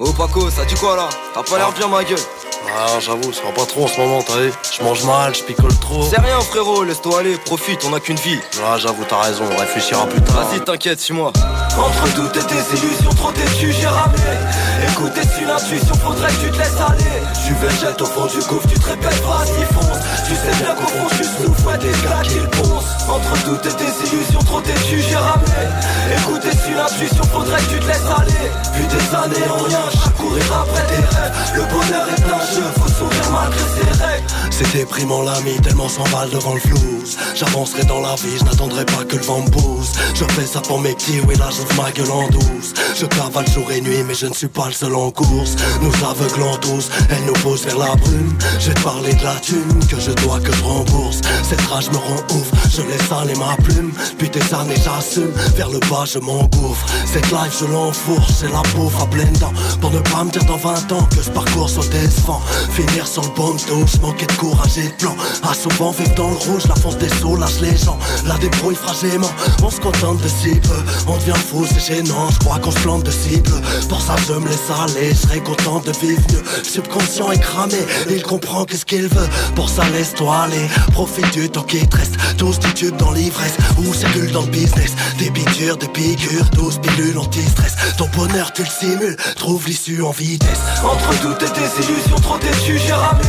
Oh Paco, ça dit quoi là T'as pas l'air bien ma gueule. Ah, j'avoue, ça va pas trop en ce moment, t'as vu. Je mange mal, je picole trop. C'est rien frérot, laisse-toi aller, profite, on a qu'une vie. Ah, j'avoue, t'as raison, on réfléchira plus tard. Vas-y t'inquiète, suis-moi Entre doutes et désillusions, trop déçu, j'ai ramé Écoute, c'est une intuition, faudrait que tu te laisses aller. Tu végètes au fond du gouffre, tu te répètes, vas-y fonce. Tu sais bien qu'au fond, je souffre, ouais, des gars qui le poncent Entre doutes et désillusions, trop déçu, j'ai ramé Écoute, c'est une intuition, faudrait que tu te laisses aller. Puis des années en rien, à courir après tes rêves. Le bonheur est un jeu, faut sourire malgré ses règles. C'est déprimant l'ami, tellement s'emballe devant le flouze. J'avancerai dans la vie, je n'attendrai pas que le vent me pousse. Je fais ça pour mes petits, oui là ma gueule en douce. Je cavale jour et nuit, mais je ne suis pas le seul en course. Nous aveuglons tous, elle nous pousse vers la brume. J'ai parlé de la thune, que je dois que je rembourse. Cette rage me rend ouf, je laisse aller ma plume. Puis des années j'assume, vers le bas je m'engouffre. Cette life je l'enfourche, c'est la bouffe à pleines dents. Pour ne pas me dire dans 20 ans que ce parcours soit décevant. Finir sur le bon touche, manquer de courage et de plan. À souvent vivre dans le rouge, la force des sauts lâche les gens. La débrouille fragilement, on se contente de si peu. On devient fou, c'est gênant, je crois qu'on se de cible. Pour ça je me laisse aller, je serais content de vivre mieux. Subconscient est cramé, il comprend qu'est-ce qu'il veut. Pour ça laisse-toi aller, profite du temps qui te reste. Tous titubes dans l'ivresse, ou circulent dans le business. Des bitures, des piqûres, 12 pilules anti-stress. Ton bonheur tu le simules, trouve l'issue en vitesse. Entre doutes et désillusions, trop déçu, j'ai ramé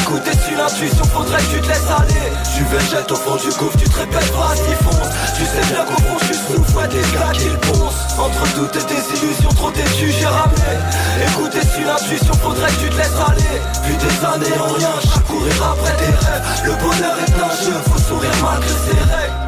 Écoute, c'est une intuition, faudrait que tu te laisses aller Tu végètes au fond du gouffre, tu te répètes, vas-y fonce Tu sais bien qu'au fond, je souffre, ouais, des gars qui le poncent Entre doutes et désillusions, trop déçu, j'ai ramé Écoute, c'est une intuition, faudrait que tu te laisses aller. Puis des années en rien, je courir après tes rêves. Le bonheur est un jeu, faut sourire malgré ses règles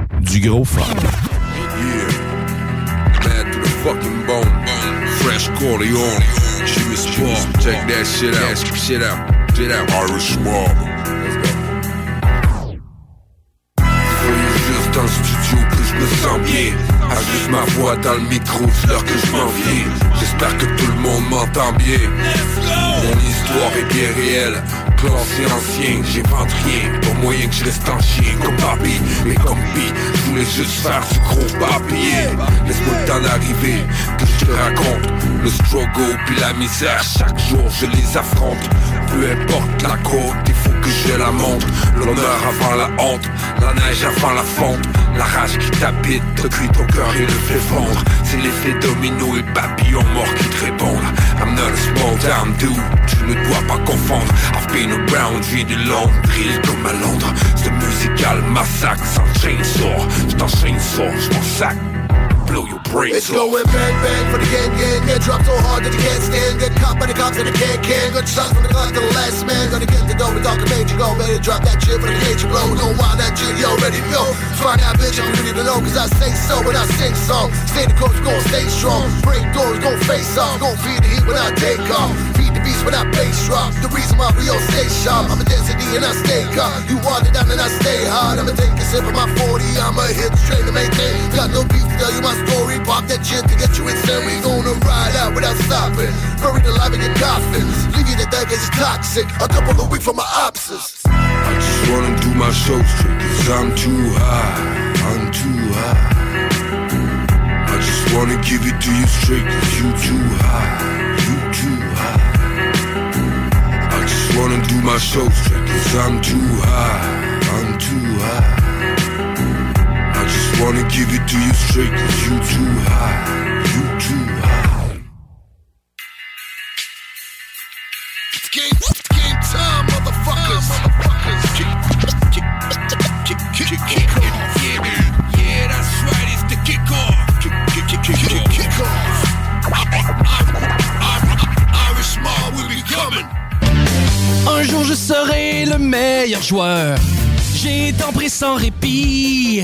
du gros fun. Mad je me sens bien. Ajuste ma voix dans le micro, l'heure que je m'en viens. J'espère que tout le monde m'entend bien. Mon histoire est bien réelle. Classé ancien, j'invente rien. Pour moyen que je reste en chien Comme papy, mais comme pis Je voulais juste faire du gros papier. Laisse-moi le temps d'arriver. Que je te raconte? Le struggle puis la misère Chaque jour je les affronte. Peu importe la côte, il faut que je la montre L'honneur avant la honte La neige avant la fonte la rage qui t'habite te cuit ton cœur et le fait fondre. C'est l'effet domino et papillon mort qui te répondent. I'm not a small town dude, tu ne dois pas confondre. I've been around, j'ai des longues drills comme à Londres. C'est musical massacre sans chainsaw Je t'enchaîne sort, je m'en sac. Blow your brains It's going bang bang for the gang gang Get dropped so hard that you can't stand Get caught by the cops and the can can Good shots from the clock to the last man. Gonna get the dough and talk and make you go Better drop that shit for the cage blow Know why that shit you already know. Find out bitch I'm ready to know Cause I say so when I sing song Stay the course, gon' stay strong. Break doors, gon' face off. Gon' feed the heat when I take off. Feed the beast when I bass drop. The reason why we all stay sharp. I'm a density and I stay calm. You water down and I stay hard. I'ma take a sip of my 40 I'ma hit the train to maintain. Got no beef to tell you my story Pop that shit to get you insane We gonna ride out without stopping. Buried alive in your coffin Leave you to it's toxic. A couple of weeks from my opposites I just wanna do my show straight Cause I'm too high. I'm too high. I just wanna give it to you straight Cause you too high. You too high. I just wanna do my show straight Cause I'm too high. I'm too high wanna give it to you straight Cause you too high You too high It's game, it's game time, motherfuckers. Motherfuckers. Kick, kick, kick, kick, kick, kick off. Yeah, yeah, that's right, it's the kickoff Kick, kick, kick, kick, kick, kick off. Irish Mall will be coming Un jour je serai le meilleur joueur. J'ai tant pris sans répit.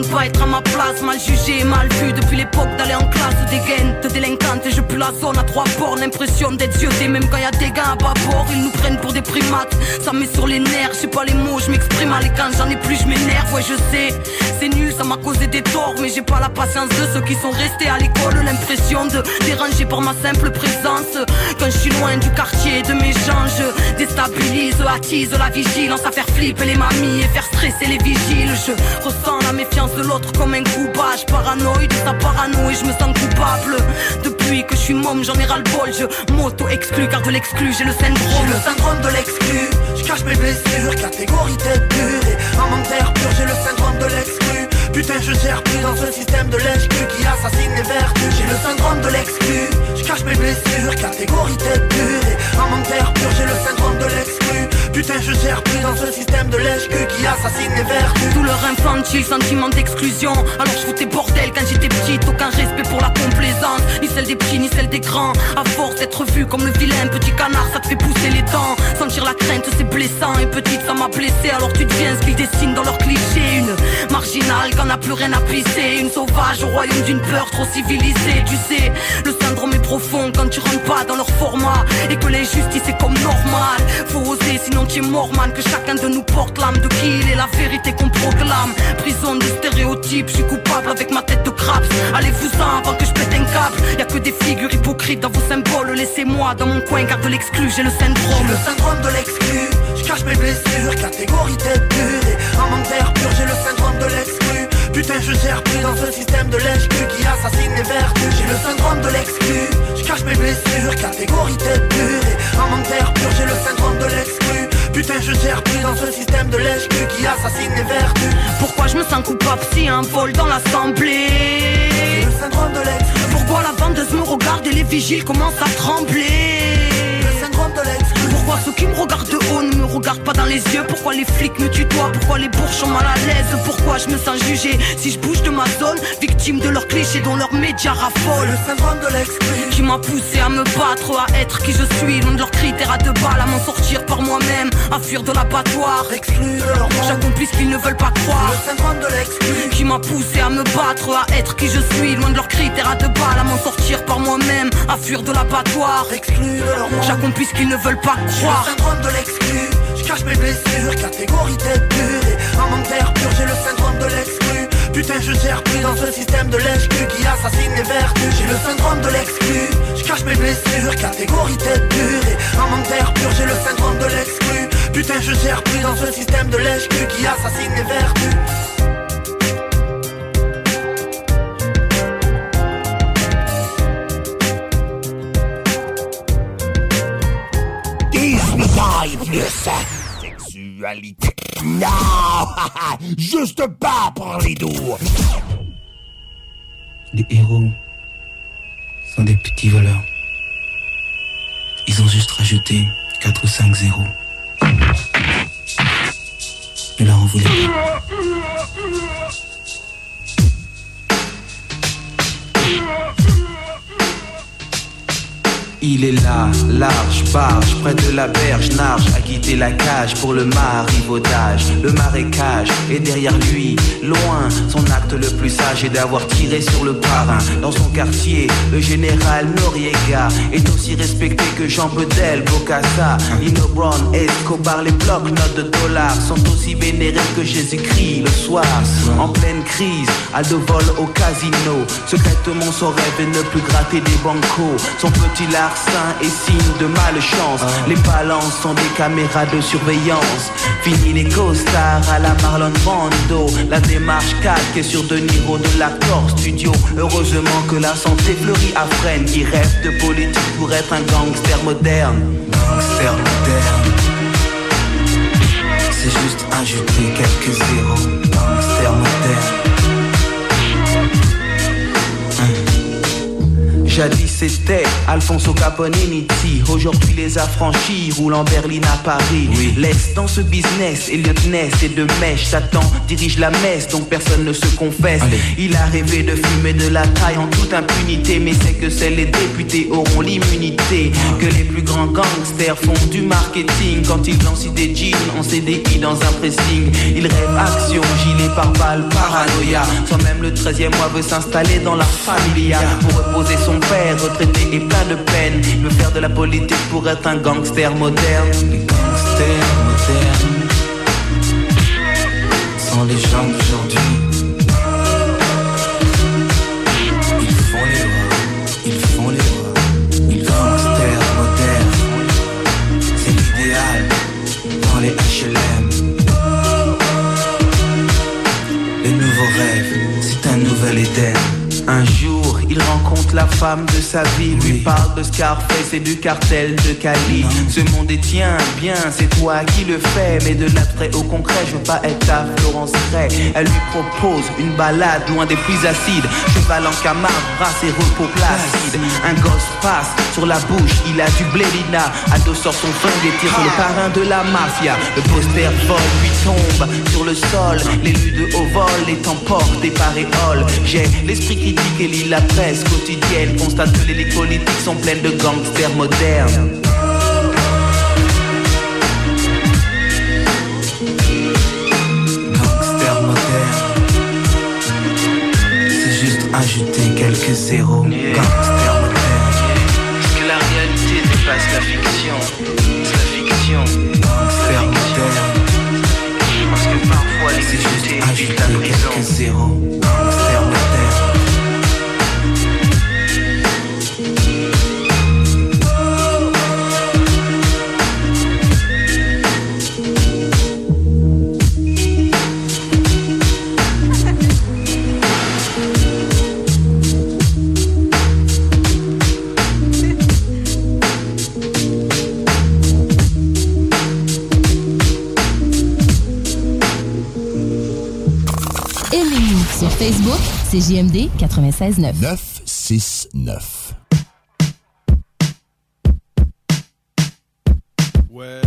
De pas être à ma place, mal jugé, mal vu. Depuis l'époque d'aller en classe des gaines de délinquantes et je pue la zone à trois bords, l'impression d'être zioté même quand y a des gars à bas bord, ils nous prennent pour des primates, ça me met sur les nerfs, j'ai pas les mots, je m'exprime. À l'écran, j'en ai plus, je m'énerve, ouais je sais, c'est nul, ça m'a causé des torts, mais j'ai pas la patience de ceux qui sont restés à l'école, l'impression de déranger par ma simple présence, quand je suis loin du quartier, de mes gens, je déstabilise, attise la vigilance, à faire flipper les mamies et faire stresser les vigiles, je ressens la méfiance de l'autre comme un paranoïde de sa parano et je me sens coupable, depuis que je suis môme, j'en ai ras le bol, je m'auto-exclus car de l'exclu, j'ai le syndrome, le syndrome de l'exclu. Je cache mes blessures, catégorie tête dure. Et en manque d'air pur, j'ai le syndrome de l'exclu. Putain, je gère plus dans ce système de lèche-cul qui assassine les vertus. J'ai le syndrome de l'exclu. Je cache mes blessures, catégorie tête dure. Et en manque d'air pur, j'ai le syndrome de l'exclu. Putain, je gère plus dans ce système de lèche-cul qui assassine les vertus. Douleur infantile, sentiment d'exclusion. Alors je foutais bordel quand j'étais petite. Aucun respect pour la complaisance. Ni celle des petits, ni celle des grands. À force d'être vu comme le vilain petit canard Ça te fait pousser les dents. Sentir la crainte c'est blessant. Et petite ça m'a blessé. Alors tu deviens ce qu'ils dessinent dans leurs clichés. Une marginale quand n'a plus rien à pisser. Une sauvage au royaume d'une peur trop civilisée. Tu sais, le syndrome est profond Quand tu rentres pas dans leur format. Et que l'injustice est comme normal Faut oser sinon tu es mort man Que chacun de nous porte l'âme de qui il est La vérité qu'on proclame Prison de stéréotypes Je suis coupable avec ma tête de craps Allez-vous-en avant que je pète un câble Y'a que des figures hypocrites dans vos symboles Laissez-moi dans mon coin car de l'exclu J'ai le syndrome le syndrome de l'exclu. Je cache mes blessures, catégorie tête dure. Et en manque pur, j'ai le syndrome de l'exclu. Putain, je gère plus dans ce système de lèche-cul qui assassine les vertus. J'ai le syndrome de l'exclu. Je cache mes blessures, catégorie tête dure. Et en manque j'ai le syndrome de l'exclu. Putain, je gère plus dans ce système de lèche-cul qui assassine les vertus. Pourquoi je me sens coupable si un vol dans l'assemblée. Le syndrome de l'ex. Pourquoi la vendeuse me regarde et les vigiles commencent à trembler Le syndrome de l'ex. Pourquoi ceux qui me regardent de haut ne me regardent pas dans les yeux. Pourquoi les flics me tutoient? Pourquoi les bourges sont mal à l'aise? Pourquoi je me sens jugé si je bouge de ma zone Victime de leurs clichés dont leurs médias raffolent. Le syndrome de l'exclu. Qui m'a poussé à me battre, à être qui je suis. Loin de leurs critères à deux balles, à m'en sortir par moi-même. À fuir de l'abattoir. Exclu de leur monde. J'accomplis ce qu'ils ne veulent pas croire. Le syndrome de l'exclu. Qui m'a poussé à me battre, à être qui je suis. Loin de leurs critères à deux balles, à m'en sortir par moi-même. À fuir de l'abattoir. Exclu de leur monde. J'accomplis ce qu'ils ne veulent pas Le croire syndrome de l'exclu. Je cache mes blessures, catégorie tête dure. Et un manque d'air pur, j'ai le syndrome de l'exclu. Putain je gère plus dans ce système de lèche qui assassine les vertus. J'ai le syndrome de l'exclu. Je cache mes blessures, catégorie tête dure. Et un manque d'air pur, j'ai le syndrome de l'exclu. Putain je gère plus dans ce système de lèche qui assassine les vertus Détail plus sexualité. Non Juste pas pour les doux Les héros sont des petits voleurs. Ils ont juste rajouté 4 ou 5 zéros. Mais leur en voulait pas. Il est là, large, barge, près de la berge, narge, a quitté la cage pour le marivaudage. Le marécage est derrière lui, loin. Son acte le plus sage est d'avoir tiré sur le parrain. Dans son quartier, le général Noriega est aussi respecté que Jean Bedel, Bocassa, Nino Brown, Escobar. Les blocs, notes de dollars sont aussi vénérés que Jésus-Christ le soir. En pleine crise, Aldo vole au casino. Secrètement son rêve est ne plus gratter des bancos. Son petit larcin est signe de malchance. Les balances sont des caméras de surveillance. Fini les costards à la Marlon Brando. La démarche calque est sur De Niro de l'accord studio. Heureusement que la santé fleurit à Fresnes qui rêve de politique pour être un gangster moderne? Gangster moderne. C'est juste ajouter quelques zéros. Gangster moderne. Jadis c'était Alfonso Caponinici Aujourd'hui les affranchis roulent en Berlin à Paris. Laisse dans ce business Elliot Ness et de mèche. Satan dirige la messe donc personne ne se confesse. Il a rêvé de fumer de la taille en toute impunité Mais c'est que seuls les députés auront l'immunité. Que les plus grands gangsters font du marketing. Quand ils lancent des jeans en CDI dans un pressing Ils rêvent action, gilet par balle, paranoïa. Soit même le 13e mois veut s'installer dans la familia Pour reposer son père, et plein de peine. Veut faire de la politique pour être un gangster moderne. Les gangsters modernes. Sont les gens d'aujourd'hui. Ils font les lois, ils font les lois Ils gangsters modernes. C'est l'idéal dans les HLM Les nouveaux rêves, c'est un nouvel Éden. Un jour, il rencontre la femme de sa vie, lui parle de Scarface et du cartel de Cali. Ce monde est tien, bien, c'est toi qui le fais, mais de l'abstrait au concret, je veux pas être ta Florence Ray. Elle lui propose une balade loin des pluies acides, cheval en Camargue, brasse et repos placide. Un gosse passe sur la bouche, il a du blélina, Aldo sort son flingue et tire sur le parrain de la mafia. Le poster vole, lui tombe sur le sol, l'élu de haut vol est emporté par éole. J'ai l'esprit critique et lit la presse quotidienne. Constate que les ligues politiques sont pleines de gangsters modernes. Gangsters modernes. C'est juste ajouter quelques zéros. Gangsters modernes. Est-ce que la réalité dépasse la fiction. C'est la fiction. Gangsters modernes. Parce que parfois les C'est juste ajouter quelques zéros. Gangsters modernes Facebook, c'est JMD 96.9. 969. Ouais,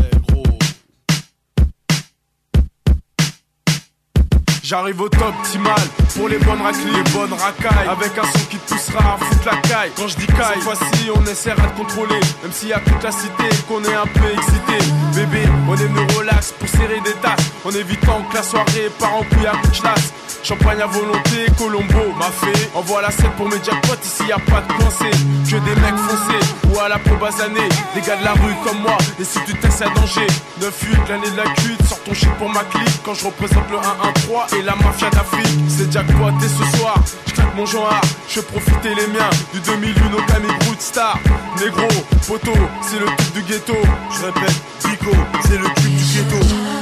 J'arrive au top optimal pour les bonnes raclées, les bonnes racailles. Avec un son qui te poussera à foutre la caille. Quand je dis caille, cette fois-ci on essaiera de contrôler. Même s'il y a toute la cité qu'on est un peu excité. Bébé, on est venu relax pour serrer des tasses. En évitant que la soirée part en couille à chasse. Champagne à volonté, Colombo m'a fait. Envoie la scène pour mes jackpots, ici y a pas de pensée. Que des mecs foncés ou à la peau basanée. Des gars de la rue comme moi, et si tu testes à danger. 9-8, l'année de la cuite, sors ton shit pour ma clique. Quand je représente le 1-1-3 et la mafia d'Afrique. C'est jackpot et ce soir, je claque mon genre. Je profiter les miens du 2001 au Camille Star. Négro, poteau, c'est le type du ghetto. Je répète, Pico, c'est le type du ghetto.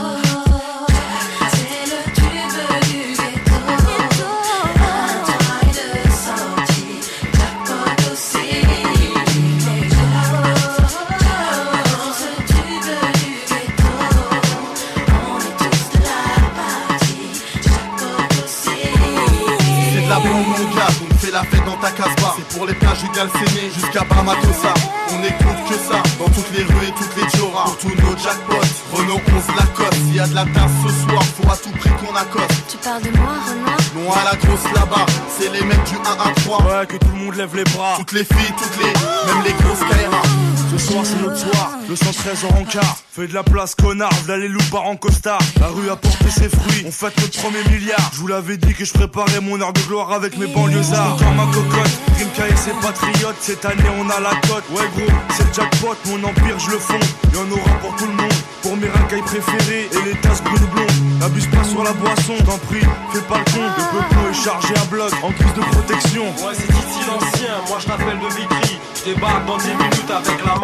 Ta C'est pour les plages du Galséné jusqu'à Bamatosa On écoute que ça dans toutes les rues et toutes les dioras. Pour tous nos jackpots, Renault 11 Lacoste S'il y a de la tasse ce soir, faut à tout prix qu'on accoste. Tu parles de moi, Renaud? Non à la grosse là-bas, c'est les mecs du 1-1-3 Ouais, que tout le monde lève les bras. Toutes les filles, toutes les, même les grosses KRA ce soir c'est notre soir, le 113 en rencard Fais de la place connard, v'là les loupards en costard. La rue a porté ses fruits, on fête notre premier milliard. Je vous l'avais dit que je préparais mon heure de gloire avec mes banlieusards. Dans ma cocotte, Grimka et ses patriotes Cette année on a la cote, ouais gros, c'est le jackpot. Mon empire je le fonds, y'en aura pour tout le monde. Pour mes racailles préférées et les tasses brunes blondes N'abuse pas sur la boisson, t'en prie, fais pas le con. Le peuple est chargé à bloc, en crise de protection. Ouais c'est ici l'ancien, moi je t'appelle de Vitry je débarque dans 10 minutes avec la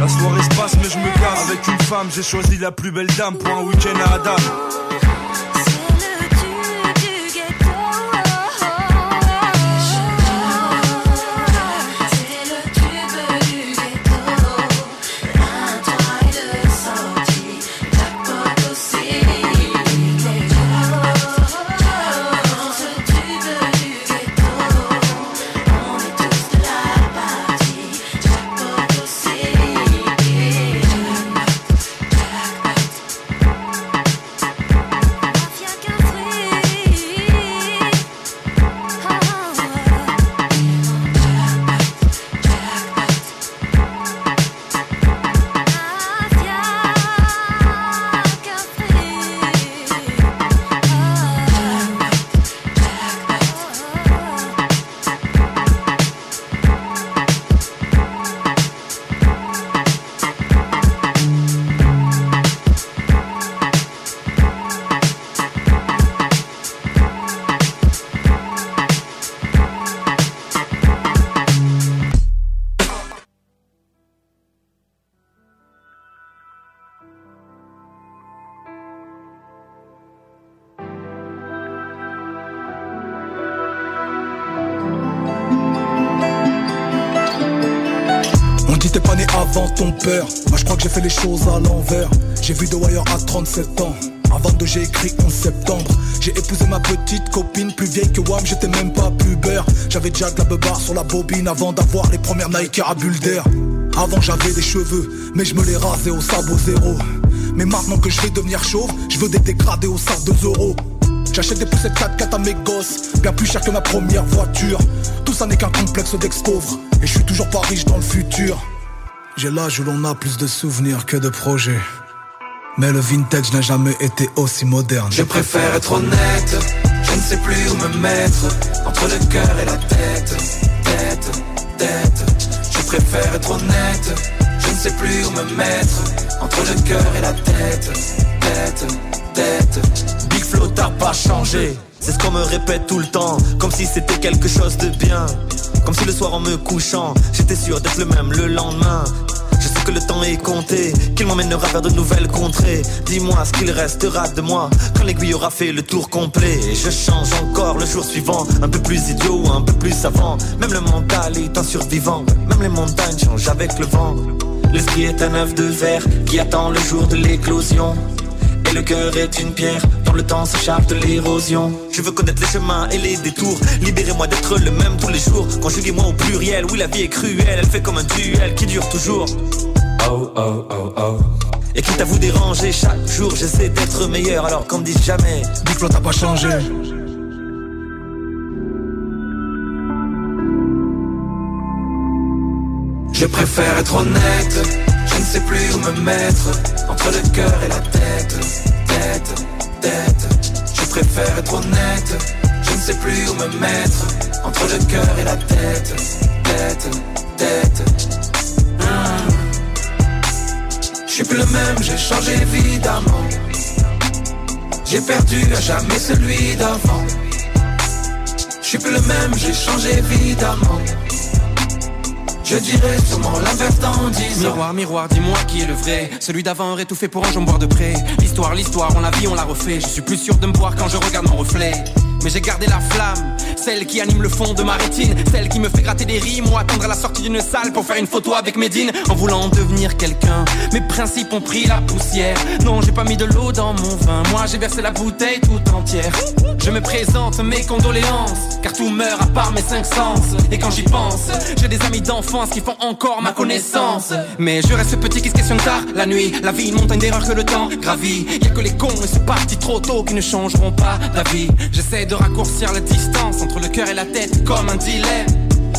La soirée se passe, mais je me casse. Avec une femme, j'ai choisi la plus belle dame pour un week-end à Adam. Moi je crois que j'ai fait les choses à l'envers. J'ai vu The Wire à 37 ans. Avant de j'ai écrit 11 septembre. J'ai épousé ma petite copine plus vieille que Wam J'étais même pas pubère. J'avais déjà la beubare sur la bobine Avant d'avoir les premières Nike à bulle d'air Avant j'avais des cheveux Mais je me les rasais au sabot zéro. Mais maintenant que je vais devenir chauve Je veux des dégradés au sac de euros J'achète des poussettes 4x4 à mes gosses Bien plus cher que ma première voiture. Tout ça n'est qu'un complexe d'ex-pauvre Et je suis toujours pas riche dans le futur j'ai l'âge où l'on a plus de souvenirs que de projets. Mais le vintage n'a jamais été aussi moderne. Je préfère être honnête, je ne sais plus où me mettre. Entre le cœur et la tête, tête, tête. Je préfère être honnête, je ne sais plus où me mettre. Entre le cœur et la tête, tête, tête. Big Flow t'as pas changé. C'est ce qu'on me répète tout le temps, comme si c'était quelque chose de bien. Comme si le soir en me couchant, j'étais sûr d'être le même le lendemain. Je sais que le temps est compté, qu'il m'emmènera vers de nouvelles contrées. Dis-moi ce qu'il restera de moi quand l'aiguille aura fait le tour complet. Et je change encore le jour suivant, un peu plus idiot, un peu plus savant. Même le mental est un survivant, même les montagnes changent avec le vent. L'esprit est un œuf de verre qui attend le jour de l'éclosion. Et le cœur est une pierre Le temps s'échappe de l'érosion. Je veux connaître les chemins et les détours. Libérez-moi d'être le même tous les jours. Conjuguez-moi au pluriel Oui la vie est cruelle. Elle fait comme un duel qui dure toujours. Oh oh oh oh. Et quitte à vous déranger chaque jour, j'essaie d'être meilleur. Alors qu'on me dise jamais. Dis t'as pas changé. Je préfère être honnête, ne sais plus où me mettre. Entre le cœur et la tête, tête, tête. Je préfère être honnête, je ne sais plus où me mettre. Entre le cœur et la tête, tête, tête. Hmm. Je suis plus le même, j'ai changé évidemment. J'ai perdu à jamais celui d'avant. Je suis plus le même, j'ai changé évidemment je dirais sûrement l'inverse dans dix ans Miroir, miroir, dis-moi qui est le vrai. Celui d'avant aurait tout fait pour un jambon de près. L'histoire, l'histoire, on la vit, on la refait. Je suis plus sûr de me voir quand je regarde mon reflet Mais j'ai gardé la flamme celle qui anime le fond de ma rétine Celle qui me fait gratter des rimes ou attendre à la sortie d'une salle Pour faire une photo avec Medine. En voulant devenir quelqu'un Mes principes ont pris la poussière. Non j'ai pas mis de l'eau dans mon vin Moi j'ai versé la bouteille tout entière. Je me présente mes condoléances Car tout meurt à part mes cinq sens. Et quand j'y pense J'ai des amis d'enfance qui font encore ma connaissance. Mais je reste petit qui se questionne tard La nuit, la vie, une montagne d'erreurs que le temps gravit. Y'a que les cons et c'est parti trop tôt Qui ne changeront pas d'avis J'essaie de raccourcir la distance entre le cœur et la tête comme un dilemme.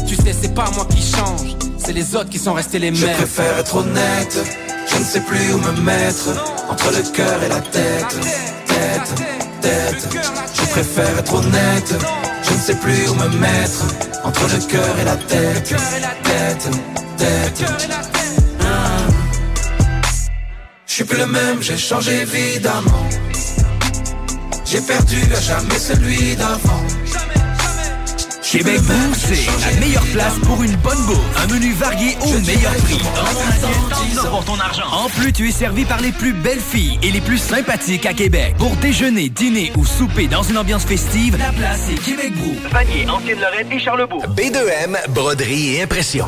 Tu sais, c'est pas moi qui change, c'est les autres qui sont restés les mêmes. Je préfère être honnête, je ne sais plus où me mettre. Entre le cœur et la tête, tête, tête. Je préfère être honnête, je ne sais plus où me mettre. Entre le cœur et la tête, tête, tête. Hmm. Je suis plus le même, j'ai changé évidemment. J'ai perdu à jamais celui d'avant. Québec Bouffe, c'est la meilleure place pour une bonne bouffe. Un menu varié au meilleur prix. pour ton argent. En plus, tu es servi par les plus belles filles et les plus sympathiques à Québec. Pour déjeuner, dîner ou souper dans une ambiance festive, la place est Québec Brou. Vanier, Ancienne-Lorraine et Charlebourg. B2M, broderie et impression.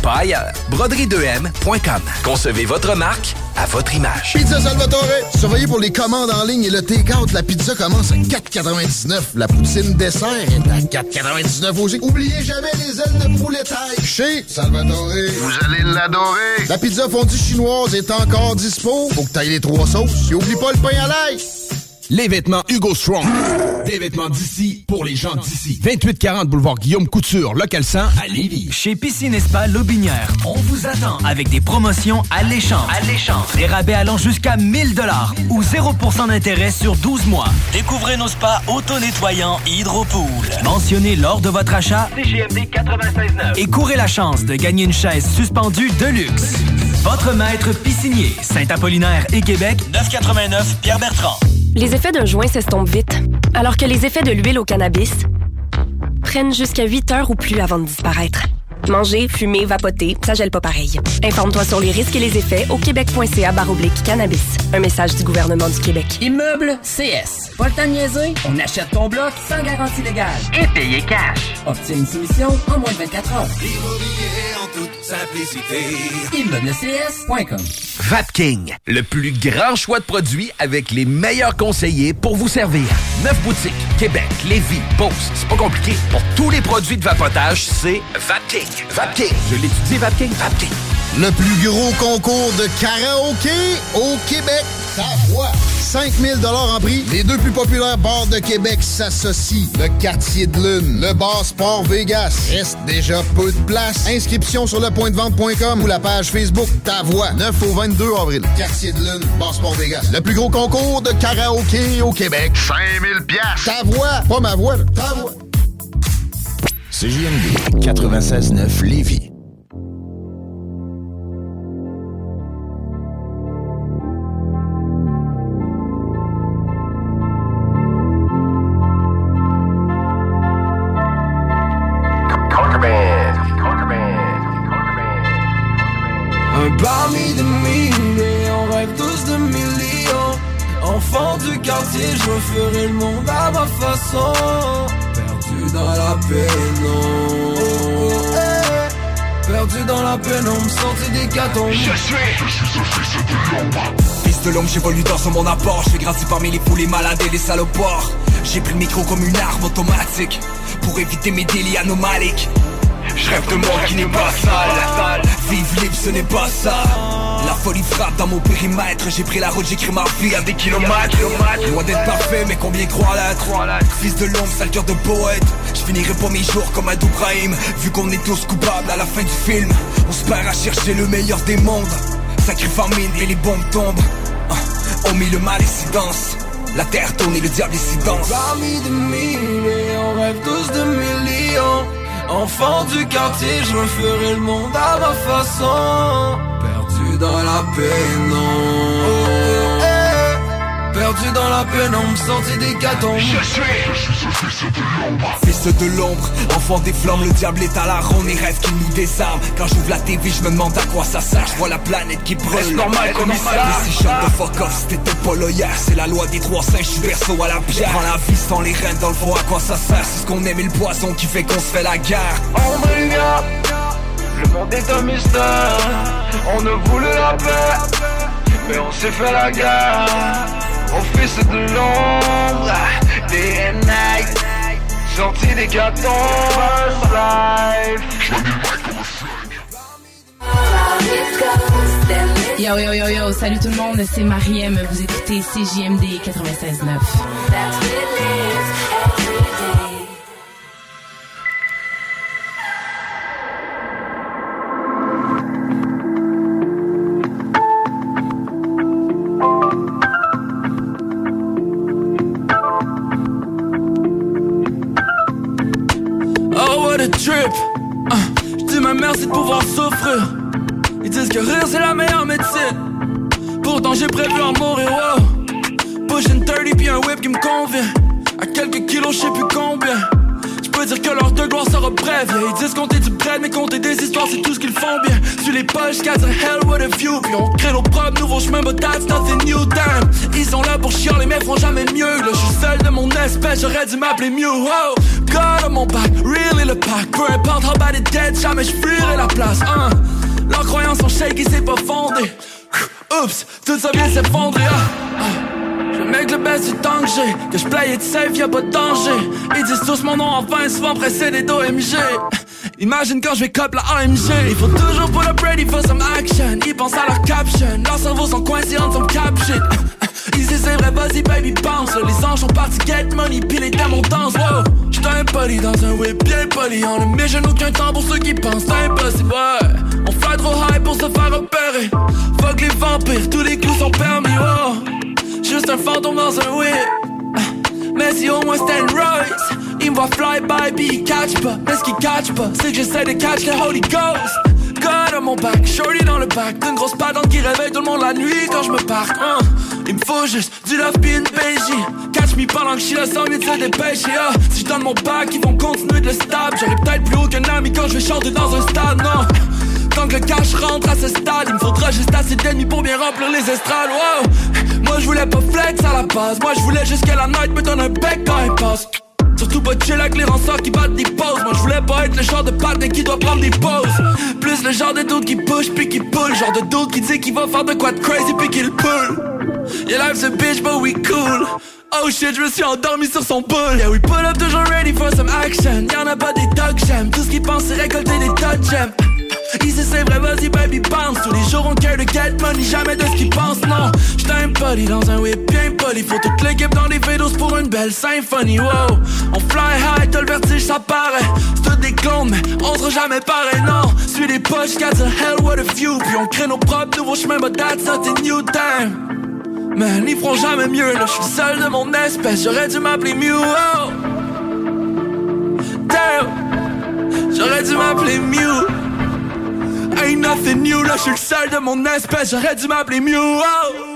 pas ailleurs. Broderie2M.com. Concevez votre marque à votre image. Pizza Salvatore. Surveillez pour les commandes en ligne et le take-out. La pizza commence à 4,99. La poutine dessert est à 4,99 aussi. Oubliez jamais les ailes de poulet taille. Chez Salvatore. Vous allez l'adorer. La pizza fondue chinoise est encore dispo. Faut que t'ailles les trois sauces. Et oublie pas le pain à l'ail. Les vêtements Hugo Strong. Des vêtements d'ici pour les gens d'ici. 2840 boulevard Guillaume Couture, local 100 à Lévis. Chez Piscine et Spa Lobinière, on vous attend avec des promotions alléchantes. Alléchantes. Des rabais allant jusqu'à 1000 dollars ou 0% d'intérêt sur 12 mois. Découvrez nos spas auto-nettoyants Hydropool. Mentionnez lors de votre achat CGMD 96.9 et courez la chance de gagner une chaise suspendue de luxe. Votre maître piscinier, Saint-Apollinaire et Québec, 989 Pierre-Bertrand. Les effets d'un joint s'estompent vite, alors que les effets de l'huile au cannabis prennent jusqu'à 8 heures ou plus avant de disparaître. Manger, fumer, vapoter, ça gèle pas pareil. Informe-toi sur les risques et les effets au québec.ca baroblique cannabis. Un message du gouvernement du Québec. Immeuble CS. Pas le temps de niaiser? On achète ton bloc sans garantie légale. Et payer cash. Obtiens une soumission en moins de 24 heures. Immobilier en toute simplicité. ImmeublesCS.com Vapking, le plus grand choix de produits avec les meilleurs conseillers pour vous servir. Neuf boutiques, Québec, Lévis, Beauce. C'est pas compliqué. Pour tous les produits de vapotage, c'est Vapking. Vapking. Je l'étudie, Vapking. Vapking. Le plus gros concours de karaoké au Québec. Ta voix. 5000 en prix. Les deux plus populaires bars de Québec s'associent. Le quartier de lune, le bar Sport Vegas. Reste déjà peu de place. Inscription sur le point de vente.com ou la page Facebook Ta voix. 9 au 22 avril. Quartier de lune, bar Sport Vegas. Le plus gros concours de karaoké au Québec. 5000 pièces. Ta voix, pas ma voix, ta voix. CJMD 96.9 Lévis. Je suis. Fils de l'homme, j'évolue dans monde à bord. Je fais grâce parmi les fous, les malades et les salopards. J'ai pris le micro comme une arme automatique pour éviter mes délits anomaliques. Je rêve de monde qui n'est pas sale. Vive libre, ce n'est pas ça. La folie frappe dans mon périmètre J'ai pris la route, j'écris ma vie à des kilomètres Loin d'être parfait, mais combien croient l'être? Fils de l'ombre, sale cœur de poète Je finirai pas mes jours comme Adou Brahim Vu qu'on est tous coupables à la fin du film On se perd à chercher le meilleur des mondes. Sacré famine et les bombes tombent. Ah, On mit le mal et silence la terre tourne et le diable ici danse Parmi de milliers, on rêve tous de millions. Enfant du quartier, je referai le monde à ma façon. Dans la pénombre Perdu dans la pénombre, sorti des catons Je suis, je suis ce fils de l'ombre. Fils de l'ombre, enfant des flammes, le diable est à la ronde et rêve qu'il nous désarme. Quand j'ouvre la TV, je me demande à quoi ça sert, je vois la planète qui brûle. C'est normal, commissaire Mais si de fuck off, c'était pas loyal C'est la loi des trois singes, je suis berceau à la pierre. Prends la vie sans les reines dans le fond, à quoi ça sert? C'est ce qu'on aime et le poison qui fait qu'on se fait la guerre. On le monde est un mystère. On ne voulait la paix Mais on s'est fait la guerre Au fils de l'ombre Day and night Sorti des cartons First life Yo yo yo yo, salut tout le monde, c'est Mariem, vous écoutez CJMD 96.9. que rire c'est la meilleure médecine. Pourtant j'ai prévu en mourir. Wow. Pushing 30 puis un whip qui me convient. À quelques kilos, je sais plus combien peux dire que leur de gloire sera brève Ils disent compter du bread mais compter des histoires c'est tout ce qu'ils font bien Sur les poches, guys a hell with a view Puis on crée nos propres nouveaux chemins but that's nothing new damn Ils sont là pour chier, les mecs font jamais mieux Là je suis seul de mon espèce, j'aurais dû m'appeler Mew oh, God on mon back, really le pack Peu importe how bad it dead, jamais je la place hein. Leurs croyances sont shake et c'est pas fondé. Oups, tout ça vient s'effondrer ah. ah. Je mec le best du temps que j'ai. Que je play it safe, y'a pas de danger. Ils disent tous mon nom en vain, souvent précédé d'OMG Imagine quand je vais cop la AMG Il faut toujours pull up ready for some action. Ils pensent à leur caption. Leurs cerveaux sont coincés en some cap shit. Ils disent c'est vrai, vas-y baby bounce. Les anges sont partis get money, pis les démons dansent Wow, j'suis un poli dans un whip bien poli. On ne met aucun temps pour ceux qui pensent. Impossible, On fly trop high pour se faire repérer. Fuck les vampires, tous les coups sont permis, wow Juste un fantôme dans un whip. Mais si au moins c'était Royce Il me voit fly by, puis il catch pas. Mais ce qu'il catch pas, c'est que j'essaie de catch le Holy Ghost. God on mon back, shorty dans le back. D'une grosse patente qui réveille tout le monde la nuit quand je me parque hein. Il me faut juste du love puis une Catch me pendant que je suis sans de se dépêcher ah. Si je donne mon back, ils vont continuer de le stab. J'aurai peut-être plus haut qu'un ami quand je vais chanter dans un stade, non Tant que le cash rentre à ce stade, il me faudra juste assez d'ennemis pour bien remplir les estrades. Wow. Moi je voulais pas flex à la base, moi je voulais juste que la night me donne un bec quand elle passe. Surtout pas chill avec les rançons qui battent des pauses. Moi je voulais pas être le genre de patin qui doit prendre des pauses. Plus le genre de dude qui push puis qui pull. Genre de dude qui dit qu'il va faire de quoi de crazy puis qu'il pull. Yeah life's a bitch but we cool. Oh shit, je me suis endormi sur son boule Yeah we pull up toujours ready for some action. Y'en a pas des dogs j'aime Tout ce qu'ils pensent c'est récolter des tas gemmes Ici c'est vrai, vas-y baby bounce Tous les jours on care de get money, jamais de ce qu'ils pensent, non. J'suis un poli dans un whip bien poli. Faut toute l'équipe dans les vélos pour une belle symphonie, wow. On fly high, t'as le vertige, ça paraît. C'est des clones, mais on sera jamais pareil, non. Suis les poches, got the hell what a few. Puis on crée nos propres nouveaux chemins, but that's not a new time. Man, ils feront jamais mieux, là. J'suis seul de mon espèce J'aurais dû m'appeler Mew, oh. Damn. J'aurais dû m'appeler Mew Ain't nothing new, là, je suis le seul de mon espèce, j'aurais dû m'appeler Mew. Oh.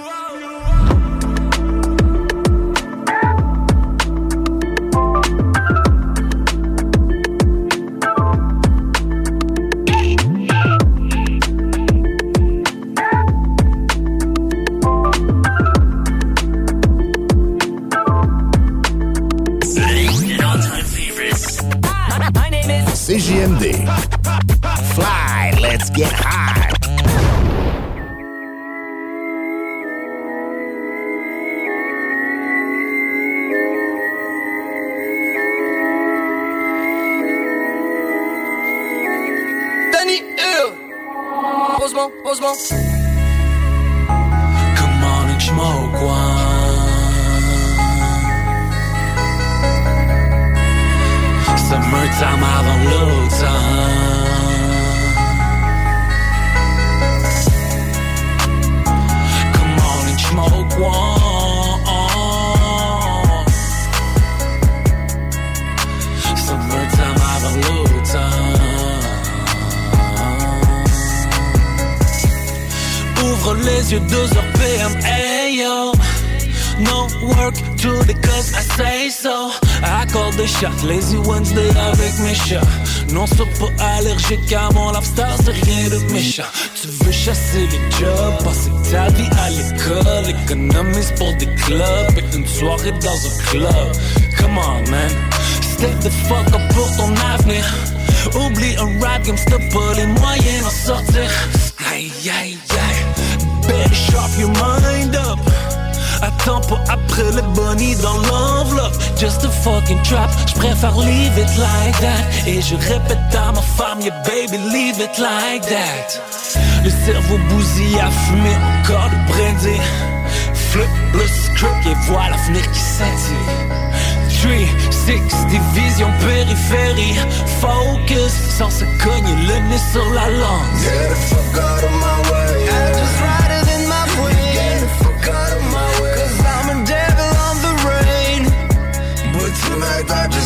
CJMD get high. Danny Hill. Rosemont, Rosemont. Shot, lazy Wednesday avec mes chats Non, sois pas allergique à mon lifestyle, c'est rien de méchant. Tu veux chasser les jobs, passer ta vie à l'école Économise pour des clubs et une soirée dans un club. Come on man, step the fuck up pour ton avenir. Oublie un rap game, c'est pas les moyens d'en sortir. Aïe aïe aïe. Better sharp your mind up Attends pas après le bunny dans l'enveloppe. Just a fucking trap. J'préfère leave it like that. Et je répète à ma femme Yeah baby leave it like that. Le cerveau bousillé à fumer Encore de brandy Flip le script Et voilà l'avenir qui scintille 3, 6, division périphérie. Focus Sans se cogner le nez sur la langue Get the fuck out of my way.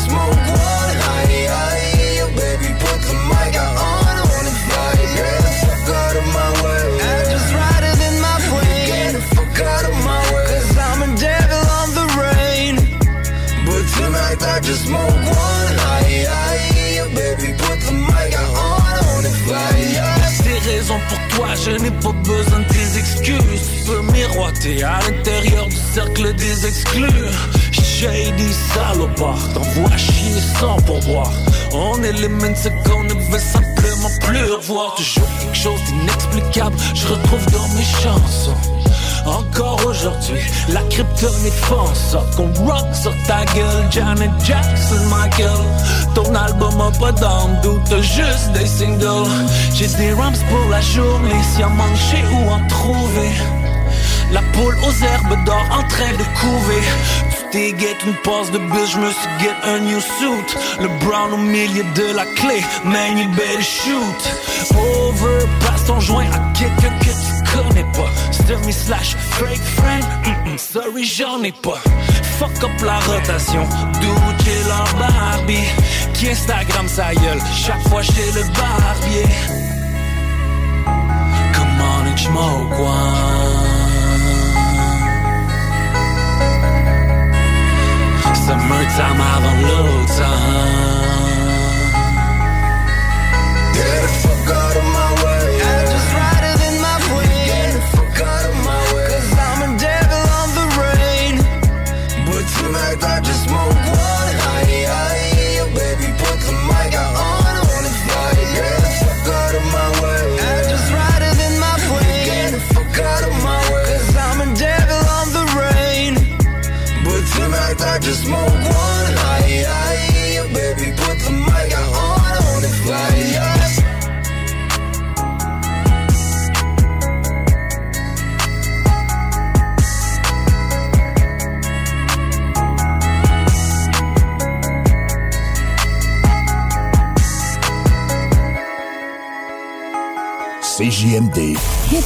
Smoke one. Aye, aye, yo, baby, put the mic out on. I wanna fly. Get the fuck out of my way. I just ride it in my way. Get the of my way. Cause I'm a devil on the rain. But tonight I just smoke one. Aye, aye, yo, baby, put the mic out on. I wanna fly. Ces raisons pour toi, je n'ai pas besoin de tes excuses. Tu peux miroiter à l'intérieur du cercle des exclus. Shady salopard, t'envoies chier sans pourboire. On élimine ce qu'on ne veut simplement plus revoir. Toujours quelque chose d'inexplicable, je retrouve dans mes chansons. Encore aujourd'hui, la kryptonite fonce Qu'on rock sur ta gueule, Janet Jackson, Michael Ton album a pas d'âme, doute juste des singles J'ai des rams pour la journée, si à manger ou en trouver La poule aux herbes d'or en train de couver t'es guette une passe de bus, je me suis get un new suit. Le brown au milieu de la clé, man you better shoot. Over, passe ton joint à quelqu'un que tu connais pas. Semi slash fake friend, sorry j'en ai pas. Fuck up la rotation, Dude leur Barbie. Qui Instagram sa gueule, chaque fois chez le barbier. Come on and smoke one Summertime avant l'automne Get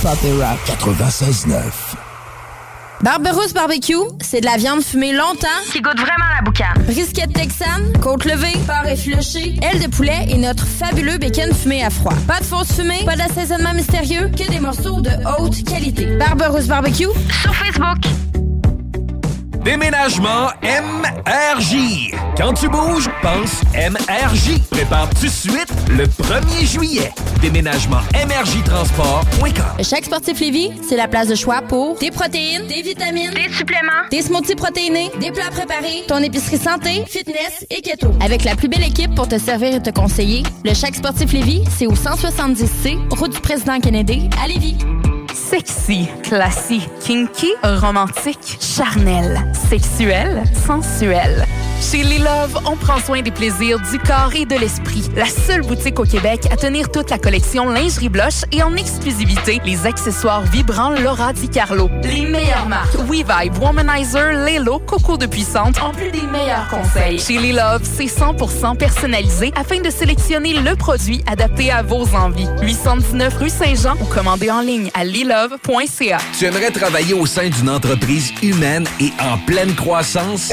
Et. 96.9. Barberousse Barbecue, c'est de la viande fumée longtemps qui goûte vraiment la boucane. Brisket texane, côte levée, porc effiloché, aile de poulet et notre fabuleux bacon fumé à froid. Pas de fausse fumée, pas d'assaisonnement mystérieux, que des morceaux de haute qualité. Barberousse Barbecue sur Facebook. Déménagement MRJ. Quand tu bouges, pense MRJ. Prépare tout de suite le 1er juillet. Déménagement MRJ Transport.com. Le Chaque Sportif Lévis, c'est la place de choix pour des protéines, des vitamines, des suppléments, des smoothies protéinés, des plats préparés, ton épicerie santé, fitness et keto. Avec la plus belle équipe pour te servir et te conseiller, le Chaque Sportif Lévis, c'est au 170C, route du président Kennedy, à Lévis. Sexy, classique, kinky, romantique, charnel, sexuel, sensuel. Chez Les Love, on prend soin des plaisirs du corps et de l'esprit. La seule boutique au Québec à tenir toute la collection lingerie blush et en exclusivité les accessoires vibrants Laura Di Carlo. Les meilleures marques WeVibe, Womanizer, Lelo, Coco de Puissante, en plus des meilleurs conseils. Chez Les Love, c'est 100% personnalisé afin de sélectionner le produit adapté à vos envies. 819 rue Saint-Jean ou commandez en ligne à lilove.ca. Tu aimerais travailler au sein d'une entreprise humaine et en pleine croissance?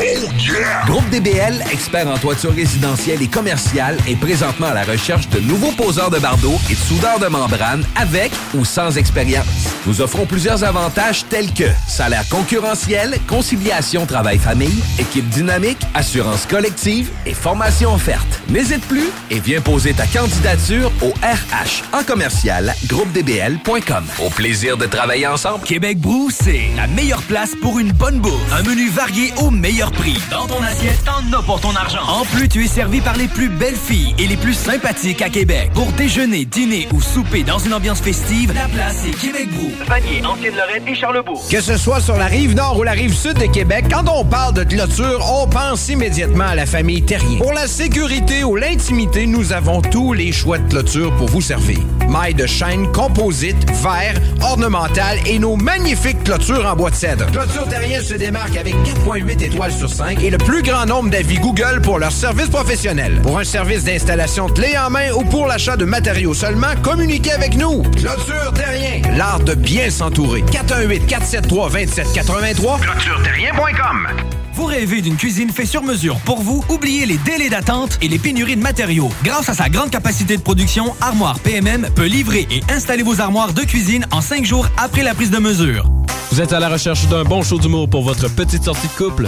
Groupe DBL, expert en toiture résidentielle et commerciale, est présentement à la recherche de nouveaux poseurs de bardeaux et de soudeurs de membrane avec ou sans expérience. Nous offrons plusieurs avantages tels que salaire concurrentiel, conciliation travail-famille, équipe dynamique, assurance collective et formation offerte. N'hésite plus et viens poser ta candidature au RH en commercial groupedbl.com. Au plaisir de travailler ensemble. Québec Brou, c'est la meilleure place pour une bonne bouffe. Un menu varié au meilleur prix. Dans ton assiette, t'en as pour ton argent. En plus, tu es servi par les plus belles filles et les plus sympathiques à Québec. Pour déjeuner, dîner ou souper dans une ambiance festive, la place est Québec Brou. Vanier, Ancienne-Lorraine et Charlebourg. Que ce soit sur la rive nord ou la rive sud de Québec, quand on parle de clôture, on pense immédiatement à la famille Terrien. Pour la sécurité ou l'intimité, nous avons tous les choix de clôture pour vous servir. Mailles de chaîne, composite, verre, ornemental et nos magnifiques clôtures en bois de cèdre. Clôture Terrien se démarque avec 4.8 étoiles sur 5 et le plus grand nombre d'avis Google pour leur service professionnel. Pour un service d'installation clé en main ou pour l'achat de matériaux seulement, communiquez avec nous. Clôture Terrien, l'art de bien s'entourer. 418 473 2783 clôtureterrien.com. Vous rêvez d'une cuisine faite sur mesure? Pour vous? Oubliez les délais d'attente et les pénuries de matériaux. Grâce à sa grande capacité de production, Armoire PMM peut livrer et installer vos armoires de cuisine en cinq jours après la prise de mesure. Vous êtes à la recherche d'un bon show d'humour pour votre petite sortie de couple?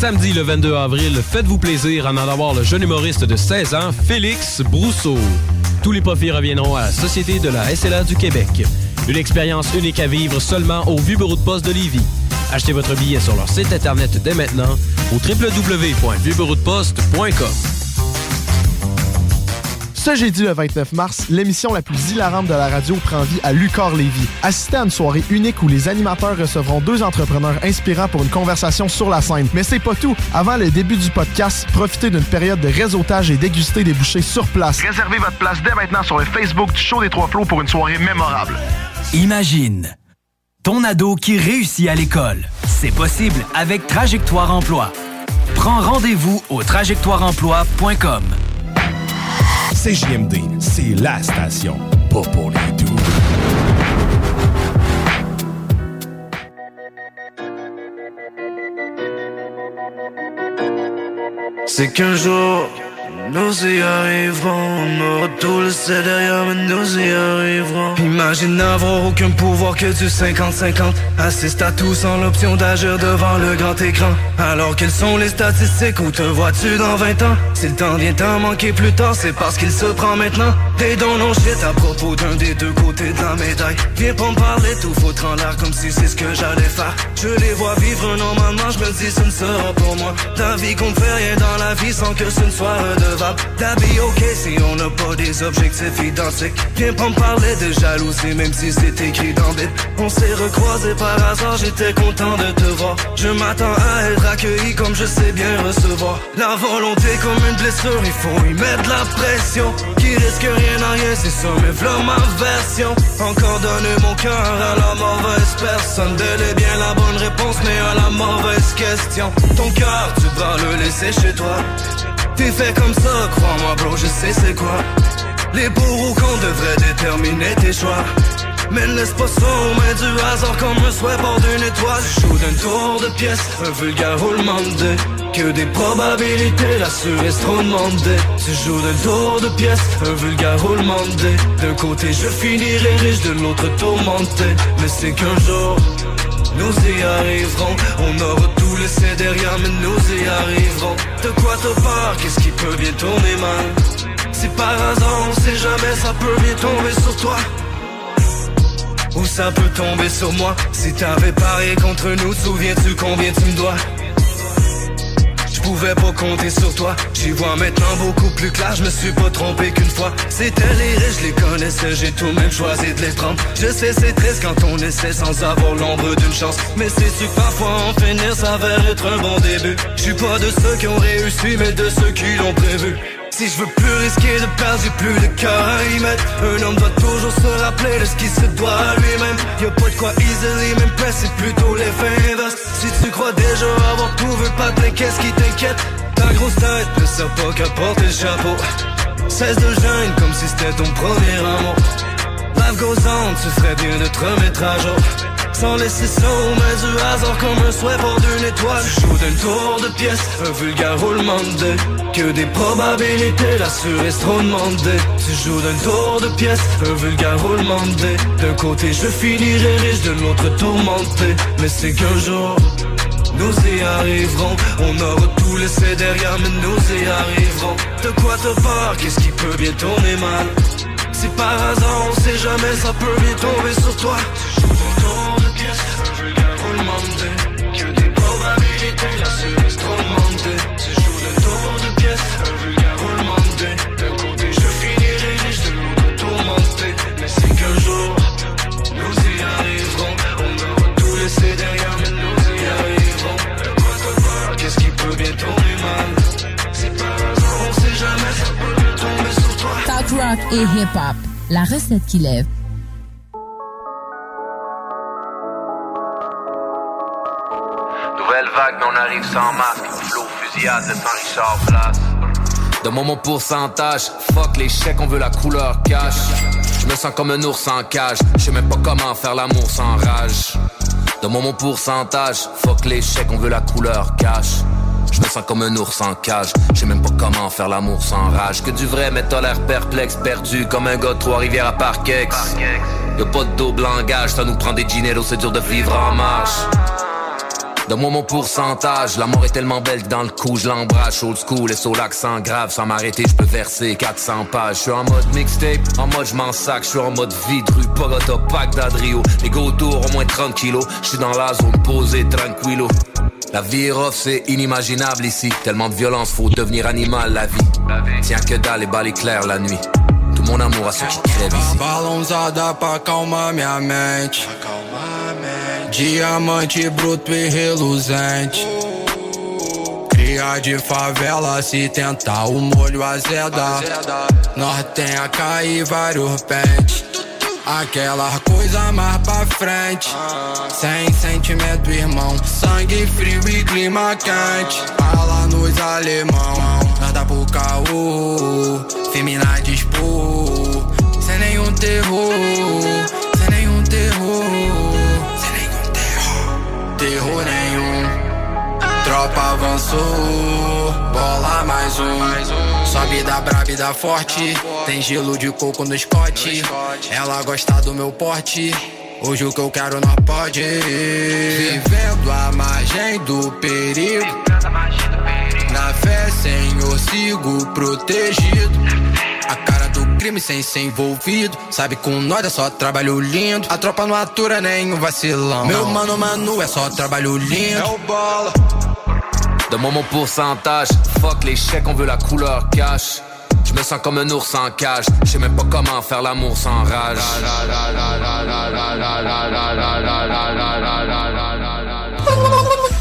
Samedi le 22 avril, faites-vous plaisir en allant voir le jeune humoriste de 16 ans, Félix Brousseau. Tous les profits reviendront à la Société de la SLA du Québec. Une expérience unique à vivre seulement au Vieux Bureau de Poste de Lévis. Achetez votre billet sur leur site internet dès maintenant au www.vieuxbureaudeposte.com. Ce jeudi le 29 mars, l'émission la plus hilarante de la radio prend vie à Lucor Lévis. Assistez à une soirée unique où les animateurs recevront deux entrepreneurs inspirants pour une conversation sur la scène. Mais c'est pas tout. Avant le début du podcast, profitez d'une période de réseautage et dégustez des bouchées sur place. Réservez votre place dès maintenant sur le Facebook du Show des Trois Flots pour une soirée mémorable. Imagine ton ado qui réussit à l'école. C'est possible avec Trajectoire Emploi. Prends rendez-vous au trajectoireemploi.com. CJMD, c'est la station, pas pour les doux. C'est qu'un jour, nous y arriverons. On aura tout laissé derrière, mais nous y arriverons. Imagine n'avoir aucun pouvoir que du 50-50. Assiste à tout sans l'option d'agir devant le grand écran. Alors quelles sont les statistiques? Où te vois-tu dans 20 ans? Si le temps vient t'en manquer plus tard, c'est parce qu'il se prend maintenant. T'es dans nos shit à propos d'un des deux côtés de la médaille. Viens pas me parler tout foutre en l'air comme si c'est ce que j'allais faire. Je les vois vivre normalement, je me dis ce ne sera pour moi. Ta vie qu'on fait rien dans la vie sans que ce ne soit redevable. Ta vie ok si on n'a pas des objectifs identiques. Viens pas me parler de jalousie même si c'est écrit dans Bible. On s'est recroisés par hasard, j'étais content de te voir. Je m'attends à être accueilli comme je sais bien recevoir. La volonté comme une blessure, il faut y mettre la pression. Qui risque rien à rien, c'est ça, mais v'là ma version. Encore donner mon cœur à la mauvaise personne. Donner bien la bonne réponse, mais à la mauvaise question. Ton cœur, tu dois le laisser chez toi. T'es fait comme ça, crois-moi, bro, je sais c'est quoi. Les bourreaux qu'on devrait déterminer tes choix. Mais ne laisse pas ça aux du hasard comme un souhait bord d'une étoile. Je joue d'un tour de pièce, un vulgaire roulement de. Que des probabilités, la cerise trop demandée. Tu joues d'un tour de pièce, un vulgaire roulement de. D'un côté je finirai riche, de l'autre tourmenté. Mais c'est qu'un jour, nous y arriverons. On aura tout laissé derrière, mais nous y arriverons. De quoi te peur, qu'est-ce qui peut bien tourner mal? Si par hasard, on sait jamais, ça peut bien tomber sur toi. Ou ça peut tomber sur moi Si t'avais parié contre nous, souviens-tu combien tu me dois? Je pouvais pas compter sur toi. J'y vois maintenant beaucoup plus clair, je me suis pas trompé qu'une fois. C'était les riches, je les connaissais, j'ai tout même choisi de les prendre. Je sais, c'est triste quand on essaie sans avoir l'ombre d'une chance. Mais c'est sûr que parfois en finir s'avère être un bon début. Je suis pas de ceux qui ont réussi, mais de ceux qui l'ont prévu. Si je veux plus risquer de perdre, j'ai plus de cœur à y mettre. Un homme doit toujours se rappeler de ce qui se doit à lui-même. Y'a pas de quoi easily même c'est plutôt l'effet inverse. Si tu crois déjà avoir tout vu, pas de qu'est-ce qui t'inquiète? Ta grosse tête ne sert pas qu'à porter le chapeau. Cesse de gêne comme si c'était ton premier amour. Life goes on, tu ferais bien de te remettre à jour sans laisser ça aux du hasard comme un souhait pour d'une étoile. Joue d'un tour de pièce, un vulgaire roulement de Que des probabilités, l'assuré trop demandé Tu joues d'un tour de pièce, un vulgaire roulement de D'un côté je finirai riche, de l'autre tourmenté. Mais c'est qu'un jour nous y arriverons. On aura tout laissé derrière mais nous y arriverons. De quoi te peur, qu'est-ce qui peut bien tourner mal? Si par hasard on sait jamais ça peut bien tomber sur toi que des probabilités, la cerise trop demandée je joue le tour de pièce, un vulgaire roulement D'un côté je finirai riche, de l'autre tourmenté Mais c'est qu'un jour, nous y arriverons On aura tout laissé derrière, mais nous y arriverons qu'est-ce qui peut bien tomber mal C'est pas hasard, on sait jamais, ça peut bien tomber sur toi Talk rock et hip-hop, la recette qui lève vague, mais on arrive sans masque. Flow, fusillade de Saint-Richard place. De mon pourcentage, fuck les chèques, on veut la couleur cash. Je me sens comme un ours en cage. Je sais même pas comment faire l'amour sans rage. De mon pourcentage, fuck les chèques, on veut la couleur cash. Je me sens comme un ours en cage. Je sais même pas comment faire l'amour sans rage. Que du vrai, mais t'as l'air perplexe, perdu comme un gars de Trois-Rivières à Parkex. Y'a pas de double langage, ça nous prend des gineros, c'est dur de vivre en marche. Donne-moi mon pourcentage, la mort est tellement belle dans le coup je l'embrasse. Old school et sur l'accent grave, sans m'arrêter je peux verser 400 pages. Je suis en mode mixtape, en mode je m'en sac, je suis en mode vide, rue Pogota, pack d'Adrio. Les go autour au moins 30 kilos, je suis dans la zone posée tranquillo. La vie est rough, c'est inimaginable ici. Tellement de violence, faut devenir animal la vie. Tiens que dalle et balles clair la nuit. Tout mon amour à ceux qui crèvent ici. Diamante bruto e reluzente. Cria de favela, se tentar o molho azeda. Nós tem a cair vários pentes. Aquela coisa mais pra frente. Sem sentimento, irmão. Sangue frio e clima quente. Fala nos alemão. Nada pro caô. Femina dispor. Sem nenhum terror. Tropa avançou, bola mais um. Sobe da braba e da forte. Tem gelo de coco no Scott. Ela gosta do meu porte. Hoje o que eu quero não pode. Vivendo à margem do perigo. Na fé, Senhor, sigo protegido. A cara do crime sem ser envolvido. Sabe com nós é só trabalho lindo. A tropa não atura nenhum vacilão. Meu mano, mano, é só trabalho lindo. É o bola. Donne-moi mon pourcentage, fuck les chèques, on veut la couleur cash. Je me sens comme un ours en cage, je sais même pas comment faire l'amour sans rage.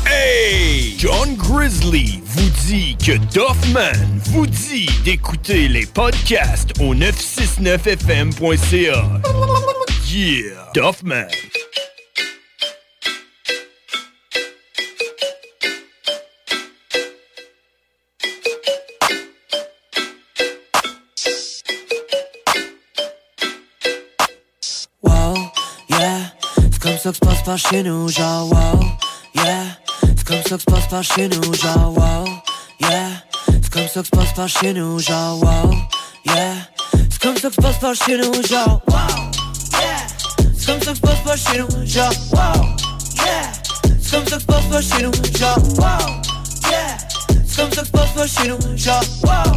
Hey! John Grizzly vous dit que Doffman vous dit d'écouter les podcasts au 969fm.ca. Yeah! Doffman. C'est comme ça que se passe par chez nous, genre wow, yeah, c'est comme ça que se passe par chez nous, genre wow, yeah, c'est comme ça que se passe par chez nous, genre wow, yeah, c'est comme ça que se passe par chez nous, genre wow, yeah, c'est comme ça que se passe par chez nous, genre wow, yeah. C'est comme ça que se passe pas chez nous, genre, wow, yeah. C'est comme ça que se passe pas chez nous, genre, wow,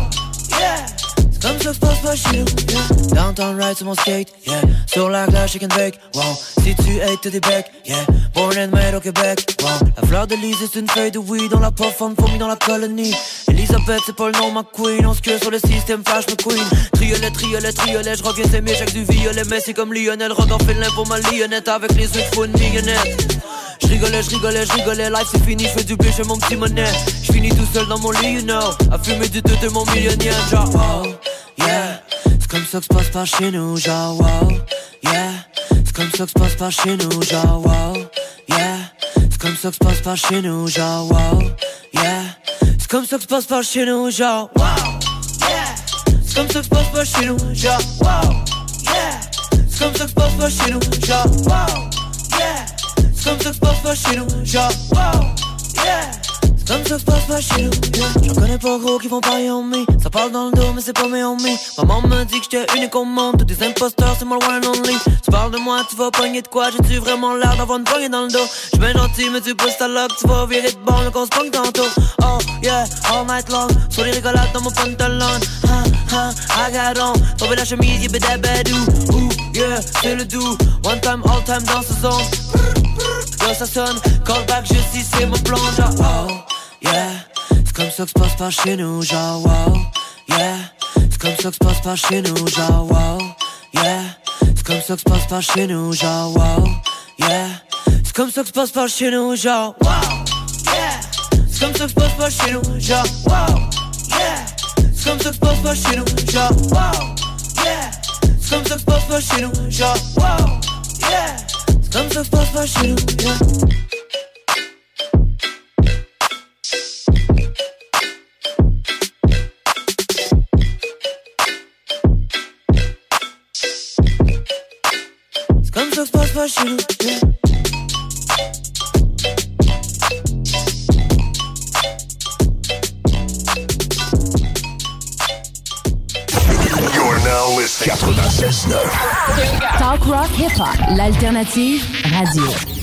yeah. Comme se passe nous, yeah. Downtown ride sur mon skate, yeah. Sur la glace, chicken bake, wow. Si tu hates, t'as des becs, yeah. Born and made au Québec, wow. La fleur de lys, c'est une feuille de weed dans la profonde fourmi dans la colonie. Elisabeth, c'est pas le nom, ma queen. On se que sur le système, flash me queen. Triolet, triolet, triolet, je reviens s'aimer, avec du violet. Mais c'est comme Lionel, Rodolphe Félin pour ma lionnette. Avec les yeux, une millionette. Je rigolais, je rigolais, je rigolais, life c'est fini, je fais du blé, j'ai mon petit monnaie. Je tout seul dans mon lit, you know. À fumer du de mon millionnaire, genre, yeah. C'est comme ça que se passe par chez nous, genre, wow, yeah. C'est comme ça que se passe par chez nous, genre, wow, yeah. C'est comme ça que se passe par chez nous, genre, wow, yeah. C'est comme ça que se passe par chez nous, genre, wow, yeah. C'est comme ça que se passe par chez nous, genre, wow, yeah. C'est comme ça que se passe par chez nous, genre, wow, yeah. Chez nous, genre, wow, yeah. C'est comme ça que se passe nous, yeah. J'en connais pas gros qui vont parier en me. Ça parle dans le dos, mais c'est pas mes homies. Maman me dit que j'étais unique au monde. Tous des imposteurs, c'est le one and only. Tu parles de moi, tu vas pogner de quoi? J'ai-tu vraiment l'air d'avoir une poignée dans le dos? J'suis gentil, mais tu pousses ta lock, tu vas virer de bord, donc on se pogne tantôt. Oh, yeah, all night long. Sur les rigolades dans mon pantalon. Ha, ha, I got on. Tomber la chemise, y'a bedabadou. Yeah, c'est le doux. One time, all time dans ce zone. Là ça sonne, call back, je sais c'est mon plan, genre oh, yeah C'est comme ça que se passe par chez nous, genre wow, yeah C'est comme ça que se passe par chez nous, genre wow, yeah C'est comme ça que se passe par chez nous, genre wow, yeah C'est comme ça que se passe par chez nous, genre wow, yeah C'est comme ça que se passe par chez nous, genre wow, yeah comme ça se passe par chez nous, genre wow, Que se passe par chez nous, genre wow, yeah que se passe pas chez nous, yeah. Comme ça se passe pas chez nous, yeah. 96.9. Talk Rock Hip Hop, l'alternative radio.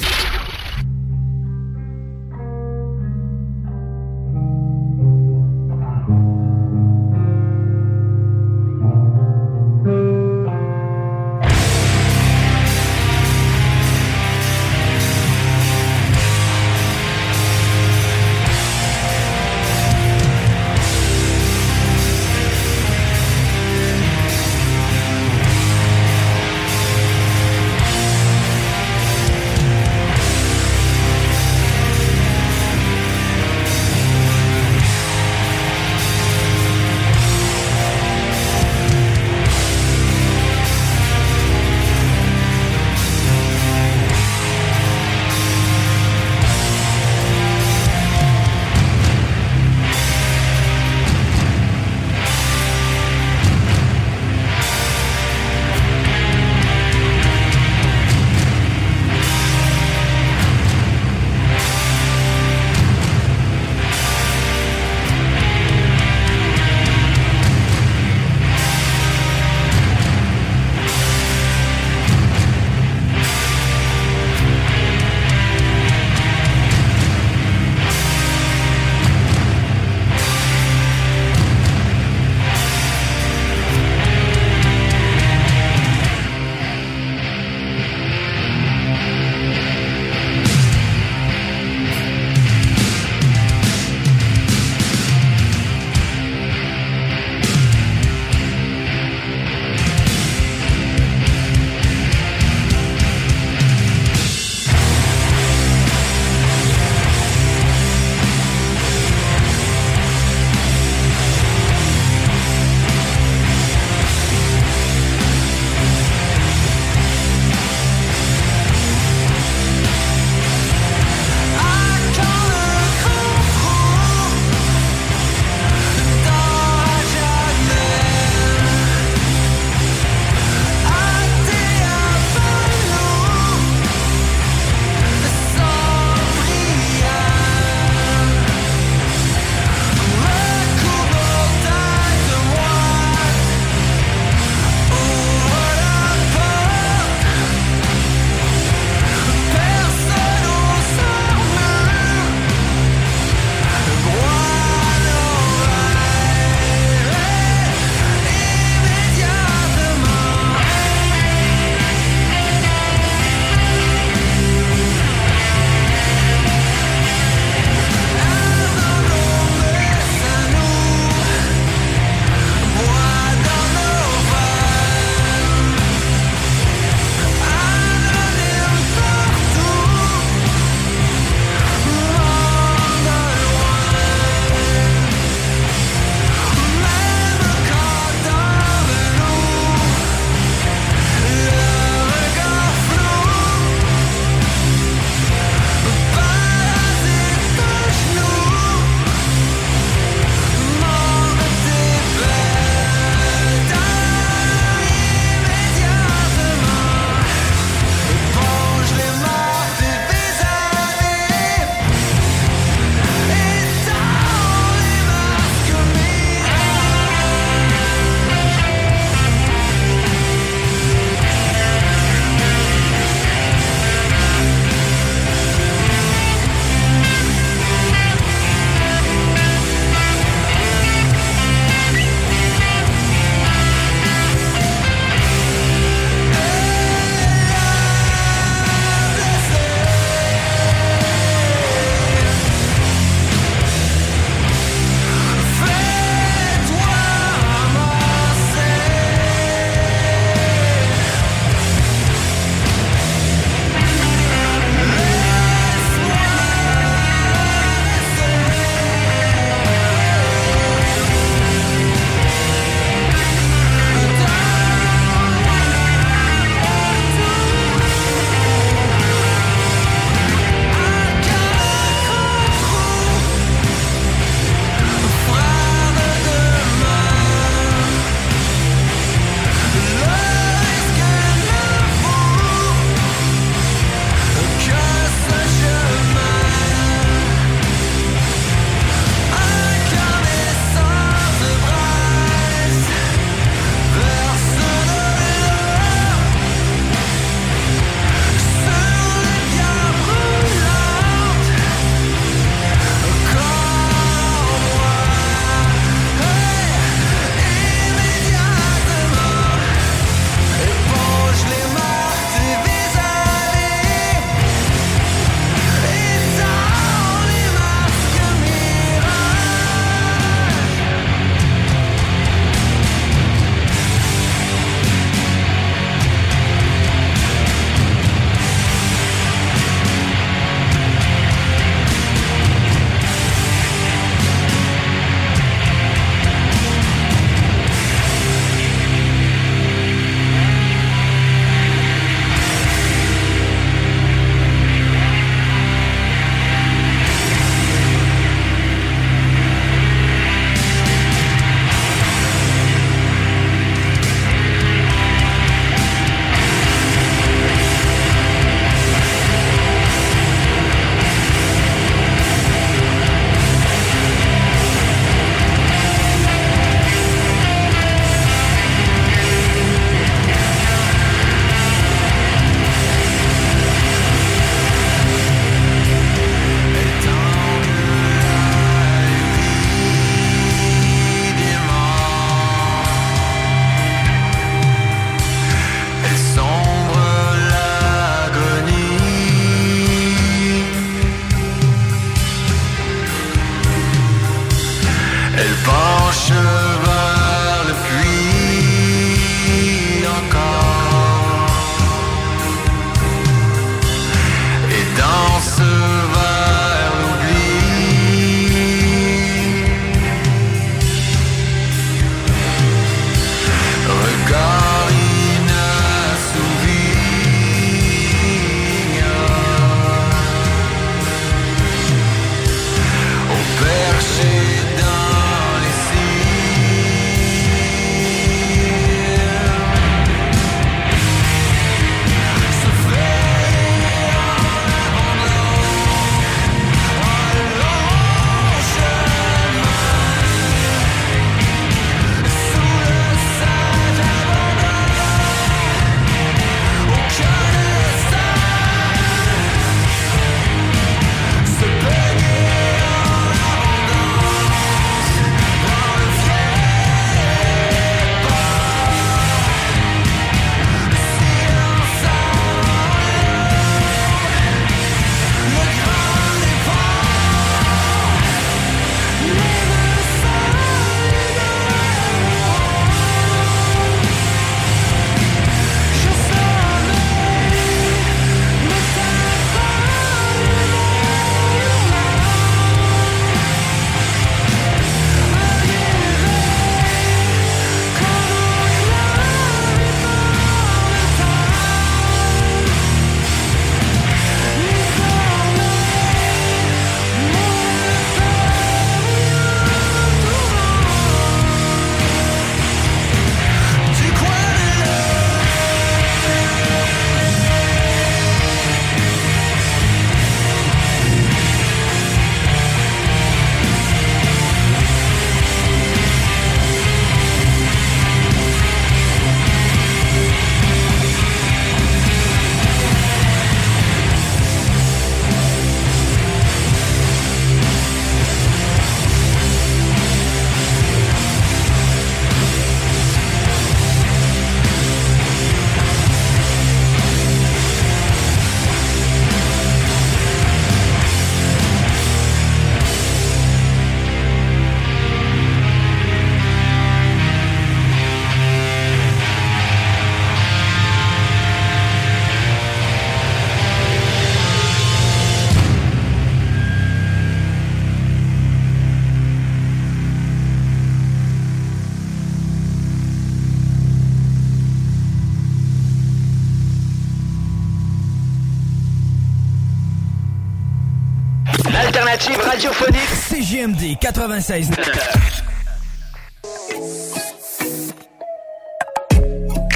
L'alternative radiophonique CGMD 96.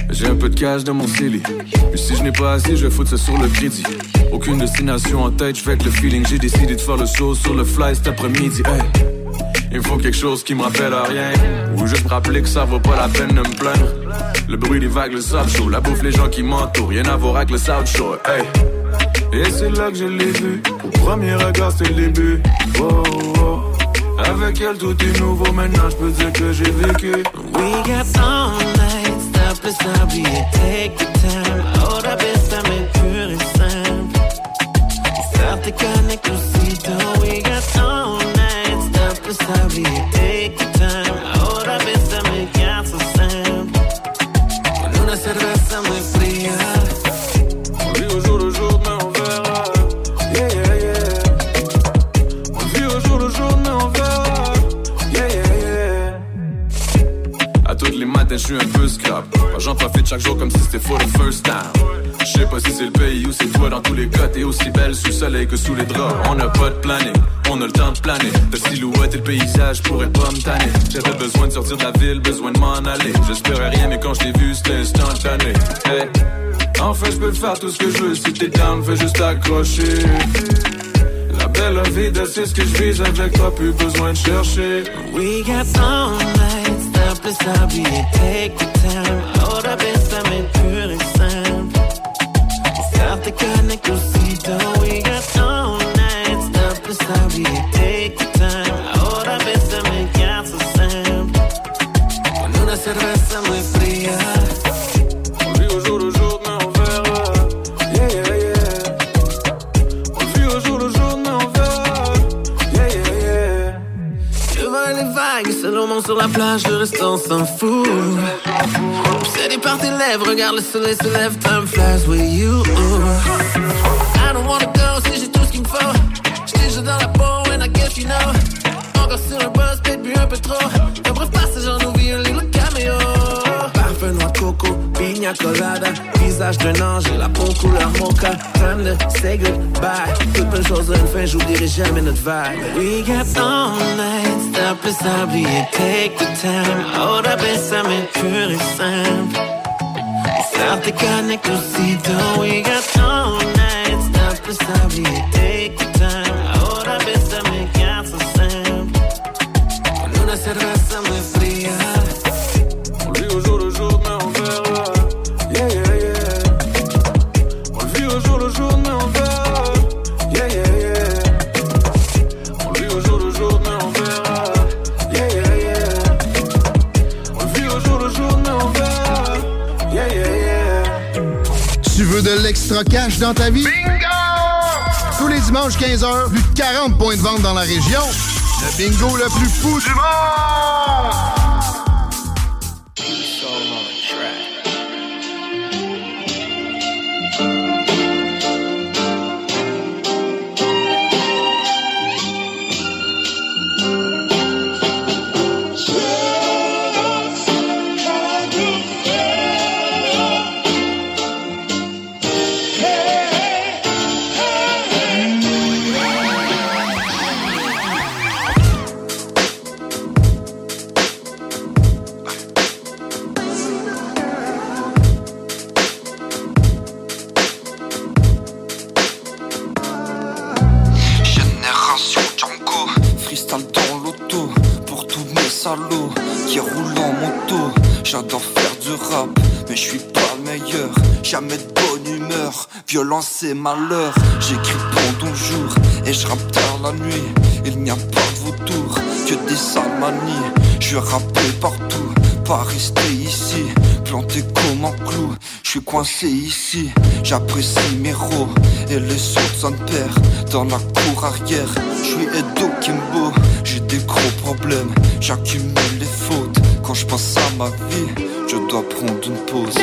J'ai un peu de cash dans mon CELI. Puis si je n'ai pas assez, je vais foutre ça sur le crédit. Aucune destination en tête, je avec le feeling. J'ai décidé de faire le show sur le fly cet après-midi. Hey. Il me faut quelque chose qui me rappelle à rien. Ou juste me rappeler que ça vaut pas la peine de me plaindre. Le bruit des vagues, le sable chaud. La bouffe, les gens qui m'entourent. Rien à voir avec le South Shore. Hey. Et c'est là que je l'ai vu. Premier regard, c'est le début. Oh, oh. Avec elle, tout est nouveau. Maintenant, je peux dire que j'ai vécu. We got all night, stop et s'habiller, take the time. Oh, la baisse, ça m'est pur et simple. Ça te connecte aussitôt. We got all night, stop et s'habiller, take chaque jour comme si c'était for the first time. Je sais pas si c'est le pays ou c'est toi dans tous les cas. T'es aussi belle sous le soleil que sous les draps. On n'a pas de planning, on a le temps de planer. Ta silhouette et le paysage pourraient pas me tanner. J'avais besoin de sortir de la ville, besoin de m'en aller. J'espérais rien, mais quand je t'ai vu, c'était instantané. Hey. Enfin, je peux faire tout ce que je veux. Si t'es down, fais juste accrocher. La belle vie, c'est ce que je vise avec toi, plus besoin de chercher. We got night, stop take the time. Aussitôt. We got all night, stop take the time. So simple. Con una cerveza muy fría. On vit au jour le jour, mais on verra. Yeah, yeah, yeah. On vit au jour le jour, mais on verra. Yeah, yeah, yeah. Les vagues, sur la plage, le restant s'en fout. Des par tes lèvres, regarde le soleil se lève, time flies with you. I don't wanna go, si j'ai tout ce qu'il me faut. Déjà dans la peau, and I guess you know. Encore sur un baby, un peu trop. Un passage en colada. Visage d'un ange et la peau couleur mocha. Time to say goodbye. Toutes belles choses ont une fin, j'oublierai jamais notre vibe. We got all night, stop et s'habiller, take the time. Oh, la baisse, ça m'est pur et simple. Ça te connecte aussitôt. We got all night, stop et s'habiller, take the time. Cash dans ta vie? Bingo! Tous les dimanches 15h, plus de 40 points de vente dans la région. Le bingo le plus fou du monde! J'écris pendant le jour et je rappe tard la nuit. Il n'y a pas de vautour, que des sales manies Je rappé partout, pas rester ici. Planté comme un clou, je suis coincé ici. J'apprécie mes ros et les autres perd Dans la cour arrière, je suis Edo Kimbo. J'ai des gros problèmes, j'accumule les fautes. Quand je pense à ma vie, je dois prendre une pause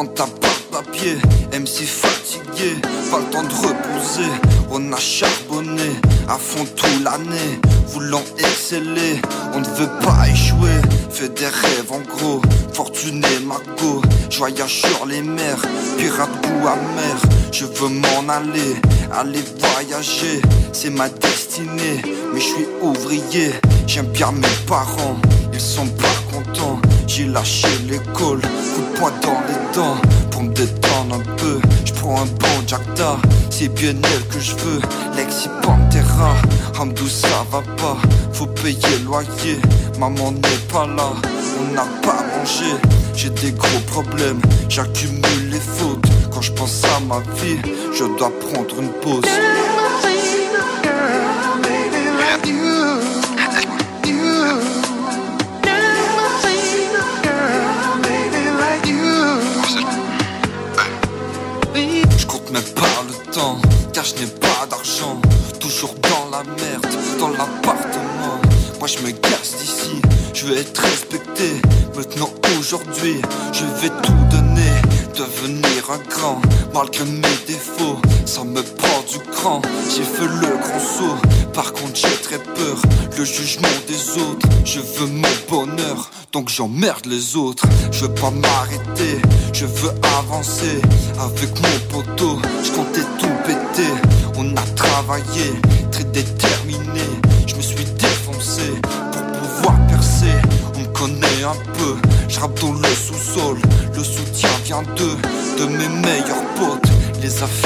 Quand t'as pas papier, MC fatigué, pas le temps de reposer. On a charbonné à fond toute l'année, voulant exceller, on ne veut pas échouer. Fais des rêves en gros, fortuné mago, voyage sur les mers, pirate goût amer. Je veux m'en aller, aller voyager, c'est ma destinée. Mais je suis ouvrier, j'aime bien mes parents, ils sont pas. J'ai lâché l'école, coup de poing dans les dents Pour me détendre un peu, je prends un bon Jacta C'est bien elle que je veux, Lexi Pantera Hamdou ça va pas, faut payer le loyer Maman n'est pas là, on n'a pas mangé J'ai des gros problèmes, j'accumule les fautes Quand je pense à ma vie, je dois prendre une pause malgré mes défauts. Ça me prend du cran, j'ai fait le grand saut. Par contre, j'ai très peur, le jugement des autres. Je veux mon bonheur, donc j'emmerde les autres. Je veux pas m'arrêter, je veux avancer. Avec mon poteau, je comptais tout péter. On a travaillé,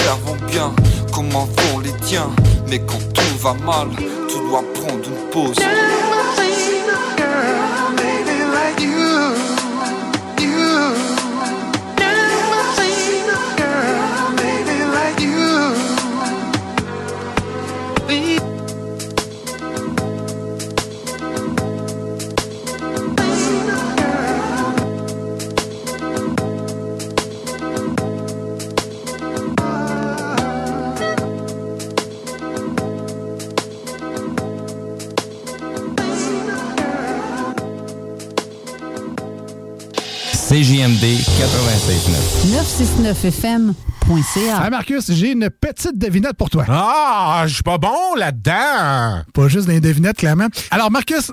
affaires bien, comment vont les tiens? Mais quand tout va mal, tu dois prendre une pause. CJMD 96.9. 969fm.ca. Hey Marcus, j'ai une petite devinette pour toi. Ah, je suis pas bon là-dedans. Pas juste des devinettes, clairement. Alors, Marcus,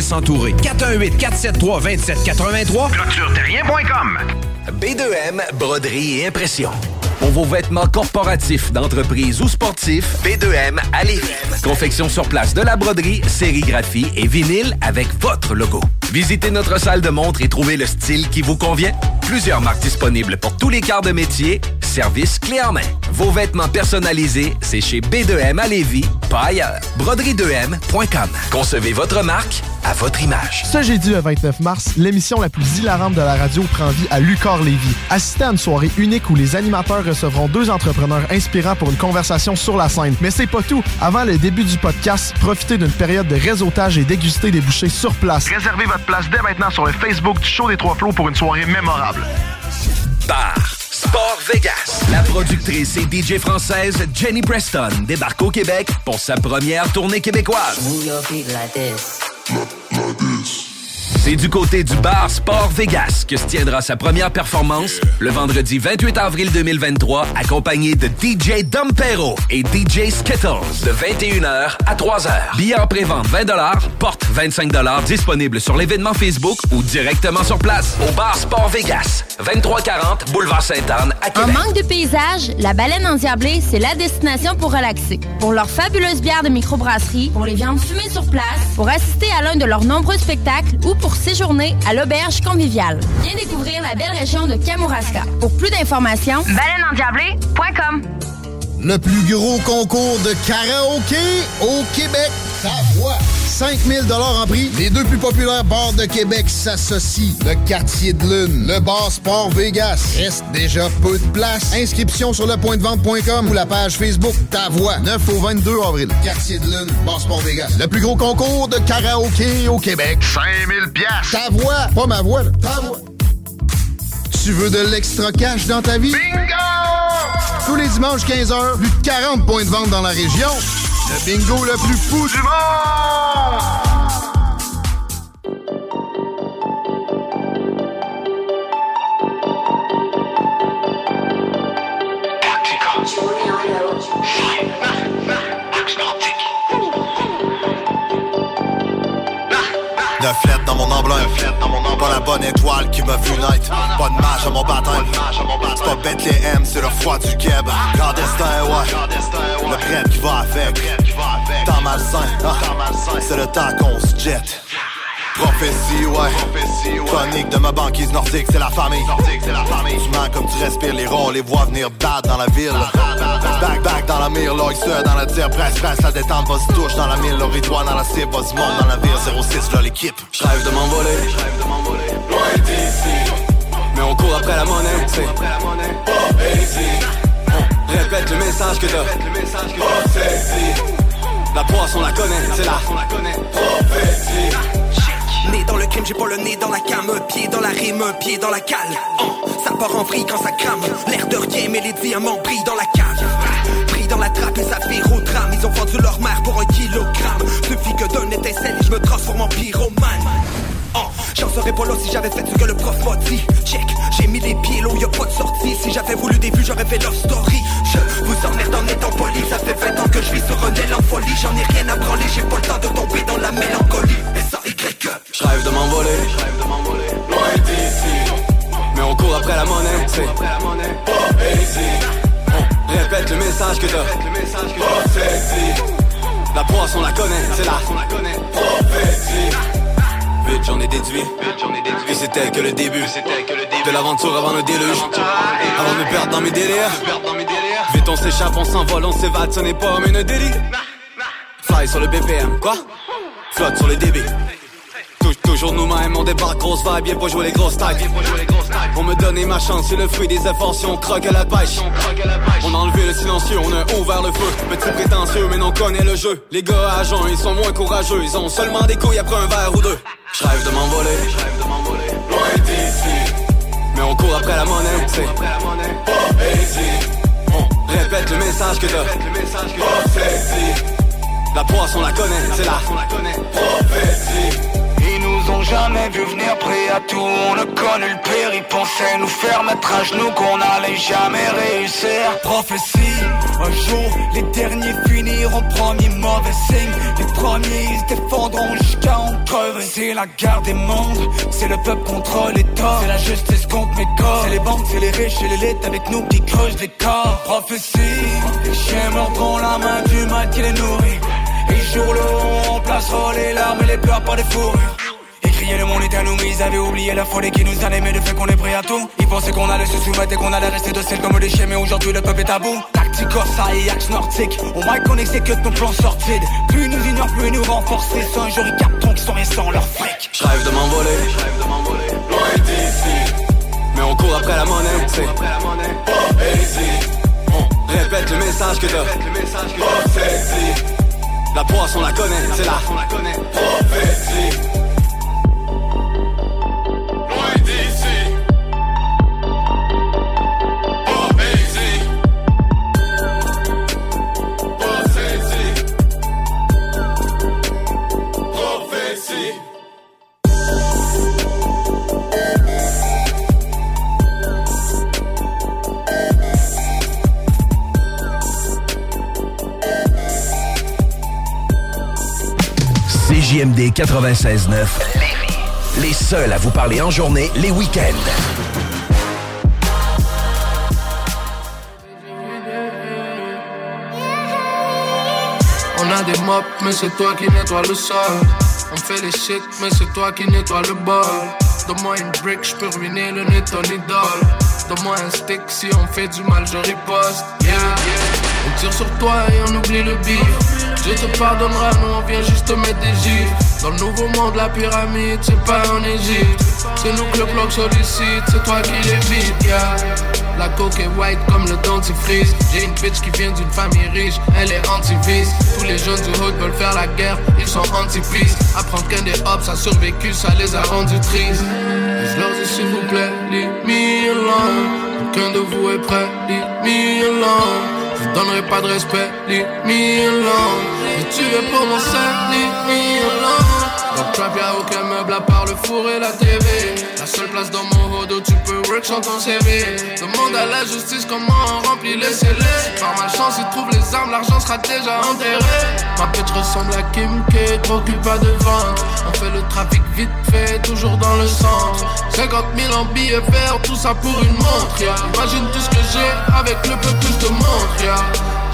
s'entourer. 418 473 2783 ClôtureTerrien.com B2M, broderie et impression. Pour vos vêtements corporatifs, d'entreprise ou sportifs, B2M à Lévis. Confection sur place de la broderie, sérigraphie et vinyle avec votre logo. Visitez notre salle de montre et trouvez le style qui vous convient. Plusieurs marques disponibles pour tous les quarts de métier. Service clé en main. Vos vêtements personnalisés, c'est chez B2M à Lévis, pas ailleurs. Broderie2M.com. Concevez votre marque à votre image. Ce jeudi le 29 mars, l'émission la plus hilarante de la radio prend vie à Lucar Lévis. Assistez à une soirée unique où les animateurs recevront deux entrepreneurs inspirants pour une conversation sur la scène. Mais c'est pas tout. Avant le début du podcast, profitez d'une période de réseautage et dégustez des bouchées sur place. Réservez votre place dès maintenant sur le Facebook du Show des Trois Flots pour une soirée mémorable. Bar Sport Vegas. La productrice et DJ française Jenny Preston débarque au Québec pour sa première tournée québécoise. C'est du côté du bar Sport Vegas que se tiendra sa première performance le vendredi 28 avril 2023, accompagné de DJ Dompero et DJ Skittles de 21h à 3h. Billets en pré-vente 20 porte 25 disponible sur l'événement Facebook ou directement sur place au bar Sport Vegas, 2340 Boulevard Sainte-Anne à En Québec. manque de paysage, la baleine endiablée, c'est la destination pour relaxer. Pour leur fabuleuse bière de microbrasserie, pour les viandes fumées sur place, pour assister à l'un de leurs nombreux spectacles ou pour séjourner à l'auberge conviviale. Viens découvrir la belle région de Kamouraska. Pour plus d'informations, baleineendiablée.com. Le plus gros concours de karaoké au Québec. Ta voix. 5000 en prix. Les deux plus populaires bars de Québec s'associent. Le Quartier de Lune, le bar Sport Vegas. Reste déjà peu de place. Inscription sur lepointdevente.com ou la page Facebook Ta Voix. 9 au 22 avril. Quartier de Lune, bar Sport Vegas. Le plus gros concours de karaoké au Québec. 5000 pièces. Ta voix, pas ma voix. là. Ta voix. Tu veux de l'extra cash dans ta vie? Bingo! Tous les dimanches 15h, plus de 40 points de vente dans la région. Le bingo le plus fou du monde! Neuf lettres dans mon emblème. Pas la bonne étoile qui m'a vu. Pas de mage à mon baptême. C'est pas Bethléem, c'est le froid du Keb. Grand destin, ouais. Le prêtre qui va avec. Temps malsain, ah. c'est le temps qu'on se jette. Prophétie, ouais. Chronique de ma banquise nordique, c'est la famille. Tu mens comme tu respires les ronds, les vois venir bad dans la ville. Back, back dans la mire, l'œil seul dans la tire, presse, presse, la détente va se touche dans la mille, l'oritoire dans la cible, va se monte dans la ville, 06 là l'équipe. J'rêve de m'envoler, loin d'ici. Mais on court après la monnaie, c'est On répète le message que t'as. Prophétie. La poisse, on la connaît, c'est là. Prophétie. Né dans le crime, j'ai pas le nez dans la cam, un pied dans la rime, un pied dans la cale. Oh, ça part en vrille quand ça crame. L'air de rien, mais les diamants brillent dans la cave. Pris dans la trappe et ça vire au drame. Ils ont vendu leur mère pour un kilogramme. Suffit que d'un étincelle et je me transforme en pyromane. Oh, j'en serais pas là si j'avais fait ce que le prof m'a dit. Check, j'ai mis les pieds là où y a pas de sortie. Si j'avais voulu des vues, j'aurais fait leur story. Je vous emmerde en étant poli. Ça fait 20 ans que je vis sur un en folie. J'en ai rien à branler, j'ai pas le temps de tomber dans la mélancolie. J'rêve de m'envoler, d'ici. Mais on court après la monnaie, c'est On répète le message que t'as. La poisse, on la connaît, c'est. Prophétie. Vite, j'en ai déduit. Que c'était que le début. De l'aventure avant le déluge. Avant de me perdre dans mes délires. Vite, on s'échappe, on s'envole, on s'évade, ce n'est pas une délit. Fly sur le BPM, quoi? Flotte sur les débits. Tou- Toujours nous-mêmes, on débarque grosse vibe, bien pour jouer les grosses tailles. On me donnait ma chance, c'est le fruit des efforts si on croque à la pêche. On a enlevé le silencieux, on a ouvert le feu. Petit prétentieux, mais on connaît le jeu. Les gars jeun, ils sont moins courageux, ils ont seulement des couilles après un verre ou deux. J'rêve de m'envoler, loin d'ici. Mais on court après la monnaie, c'est On répète le message que t'as. Prophétie. La poisse, on la connaît, c'est là. Prophétie. Ils nous ont jamais vu venir prêts à tout. On a connu le pire, ils pensaient nous faire mettre à genoux Qu'on allait jamais réussir. Prophétie, un jour les derniers finiront premier mauvais signe. Les premiers ils se défendront jusqu'à en crever. C'est la guerre des mondes, c'est le peuple contre l'État. C'est la justice contre mes corps. C'est les banques, c'est les riches et l'élite avec nous qui creusent les corps. Prophétie, les chiens mordront la main du mal qui les nourrit jour le on placera les larmes et les pleurs par des fourrures. Crier le monde est à nous, mais ils avaient oublié la folie qui nous animait, le fait qu'on est prêt à tout. Ils pensaient qu'on allait se soumettre et qu'on allait rester docile comme des chiens, mais aujourd'hui le peuple est à bout. Tacticos, et Axe Nordique, au moins qu'on exécute nos plans sortis. Plus ils nous ignorent, plus ils nous renforcent. C'est un jour ils capteront qu'ils sont rien sans leur fric. J'rêve de m'envoler, loin d'ici. Mais on court après la monnaie, c'est Prophétie. On répète le message que t'as. Prophétie. La poisse, on la connaît, c'est là. Prophétie. CJMD 96.9 Les seuls à vous parler en journée, les week-ends. On a des mops, mais c'est toi qui nettoie le sol. On fait les shit, mais c'est toi qui nettoie le bol. Donne-moi une brick, je peux ruiner le nez ton idole. Donne-moi un stick, si on fait du mal, je riposte. On tire sur toi et on oublie le bif. Dieu te pardonnera, nous on vient juste te mettre des gifs. Dans le nouveau monde, la pyramide, c'est pas en Égypte. C'est nous que le bloc sollicite, c'est toi qui l'évites, yeah. La coke est white comme le dentifrice. J'ai une bitch qui vient d'une famille riche, elle est anti-vice. Tous les jeunes du hood veulent faire la guerre, ils sont anti-peace. Apprendre qu'un des hops a survécu, ça les a rendus tristes. Je leur dis s'il vous plaît, leave me alone. Aucun de vous est prêt, leave me. Je donnerai pas de respect, leave me alone. Et tu es pour mon sein, leave me alone. Dans le trap y'a aucun meuble à part le four et la TV La seule place dans mon hood où tu peux ton CV Demande à la justice comment on remplit les scellés. Par malchance ils trouvent les armes, l'argent sera déjà enterré. Ma bitch ressemble à Kim K, trop pas de vente On fait le trafic vite fait, toujours dans le centre. 50 000 en billets verts, tout ça pour une montre yeah. Imagine tout ce que j'ai avec le peu que je te montre yeah.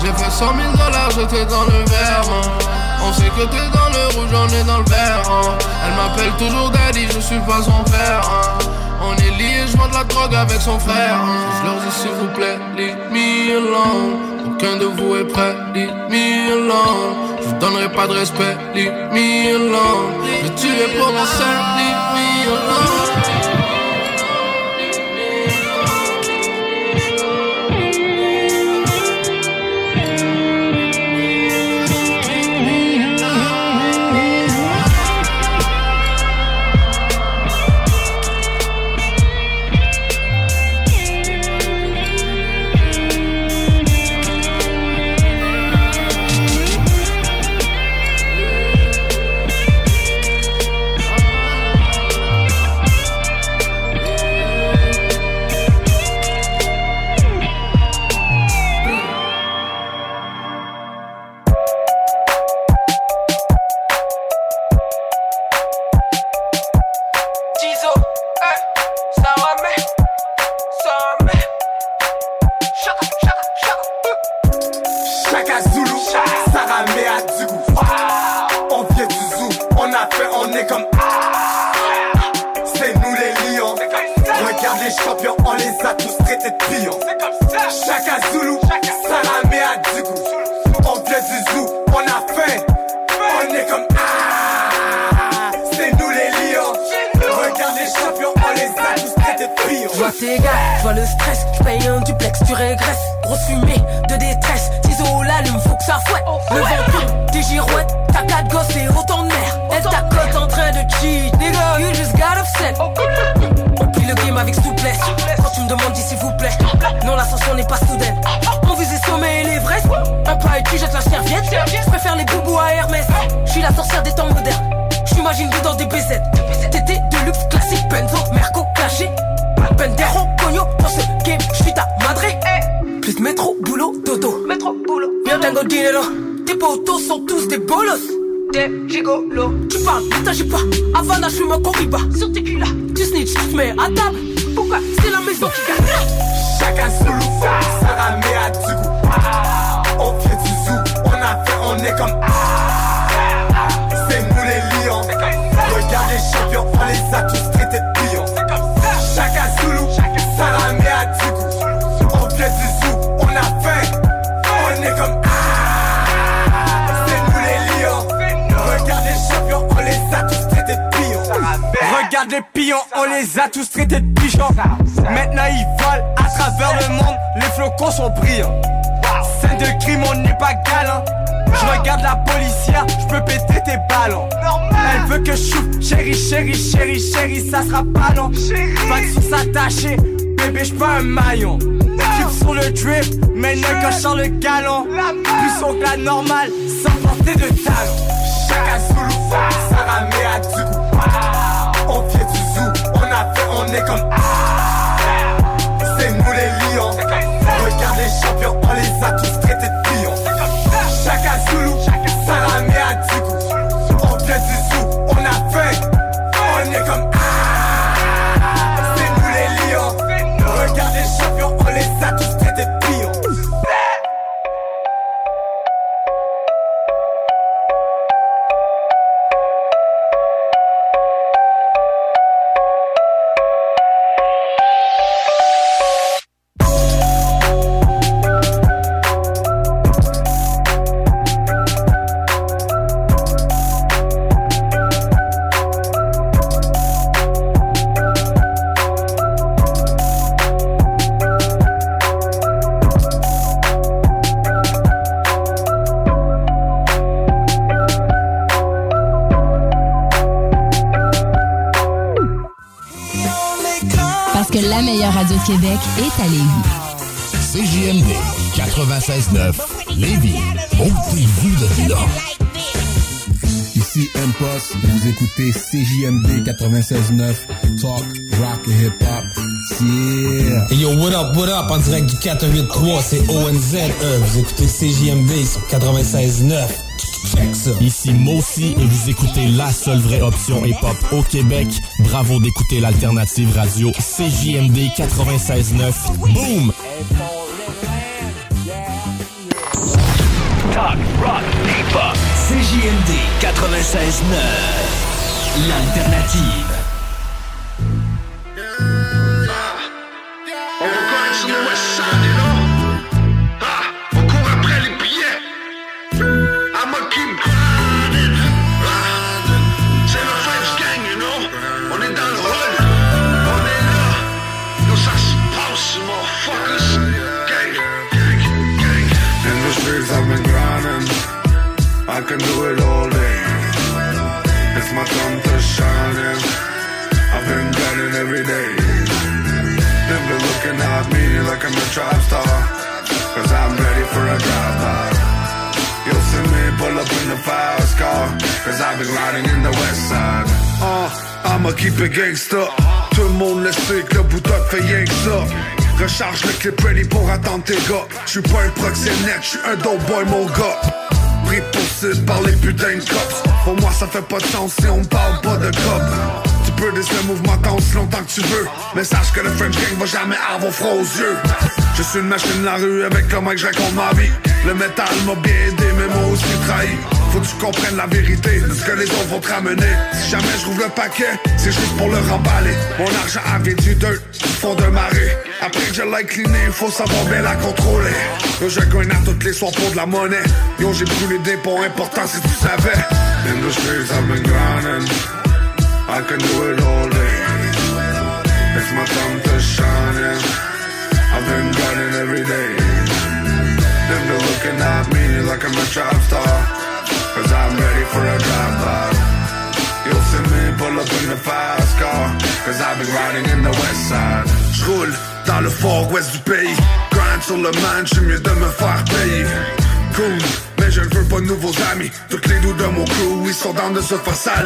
J'ai fait 100 000 dollars, j'étais dans le Vermont on sait que t'es dans le rouge, on est dans le vert. hein. Elle m'appelle toujours daddy, je suis pas son père. hein. On est liés, je de la drogue avec son frère. hein. Je leur dis s'il vous plaît, leave me alone. Aucun de vous est prêt, leave me alone. Je vous donnerai pas de respect, leave me alone. Je tuer pour mon sein, leave me alone. Pourquoi? C'est la maison qui gagne. Chaka Zulu, Sarah Regarde les pions, on les a tous traités de pigeons. Maintenant ils volent à travers le monde, les flocons sont brillants. Scène de crime, on n'est pas galant. Je regarde la policière, je peux péter tes ballons. Elle veut que je chouffe, chérie, chérie, chérie, chérie, ça sera pas long. Pas de sous s'attacher, bébé, je pas un maillon. Clip sur le drip, mais ne cochant le galon. Plus son que la normale, sans porter de talons. Chaka Zulu, Sarah Mea Dugou. Du on a fait, on est comme ah. C'est nous les lions. Regarde les champions, on les a tous traités de 96.9 Talk, Rock et Hip Hop. Yeah! Hey yo, what up, what up? En direct du 483, c'est ONZE. Vous écoutez CJMD sur 96.9. Ici Mossy et vous écoutez la seule vraie option hip-hop au Québec. Bravo d'écouter l'alternative radio CJMD 96.9. Boom! Talk, rock, hip-hop. CJMD 96.9. L'alternative. Un dope boy mon gars. Pris par les putains de cops. Pour moi ça fait pas de sens si on parle Mais sache que le French Gang va jamais avoir froid aux yeux. Je suis une machine de la rue avec comment que je raconte ma vie. Le métal m'a bien aidé mais moi aussi trahi. Faut que tu comprennes la vérité de ce que les autres vont te ramener. Si jamais je rouvre le paquet, c'est juste pour le remballer. Mon argent avait du du fond de marée. Après que je l'ai cleané, il faut savoir bien la contrôler. Yo, je gagne à toutes les soirs pour de la monnaie. Yo, j'ai brûlé des ponts importants si tu savais. In the streets I've been grinding I can do it all day My time to shine and I've been grinding every day. They've been looking at me like I'm a trap star. Cause I'm ready for a drive-by You'll see me pull up in the fast car. Cause I've been riding in the west side. J'roule dans le fort ouest du pays Grind sur le man, j'suis mieux de me faire payer Cool, je veux pas de nouveaux amis. Toutes les doux de mon crew, ils sont dans de se faire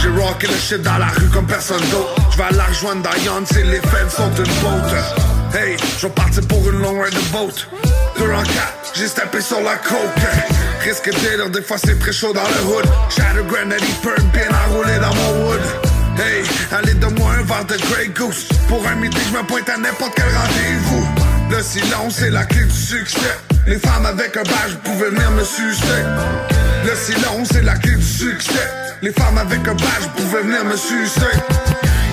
J'ai rocké le shit dans la rue comme personne d'autre. J'vais à la rejoindre dans les feds sont une boat Hey, j'vais partir pour une long ride de boat. Deux en quatre, j'ai steppé sur la coke. Risque d'être, des fois c'est très chaud dans le hood. Shadow Grenade, perk bien enroulé dans mon wood Hey, allez de moi un verre de Grey Goose. Pour un meeting, je me pointe à n'importe quel rendez-vous Le silence c'est la clé du succès. Les femmes avec un badge pouvaient venir me sucer. Le silence c'est la clé du succès. Les femmes avec un badge pouvaient venir me sucer.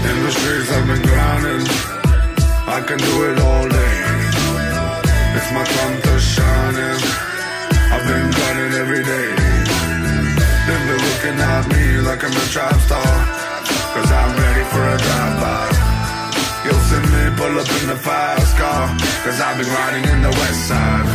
In the streets I've been grinding I can do it all day. It's my time to shine I've been grinding every day. They've been looking at me like I'm a trap star. Cause I'm ready for a drive-by pull up in the fast car Cause I've been riding in the west side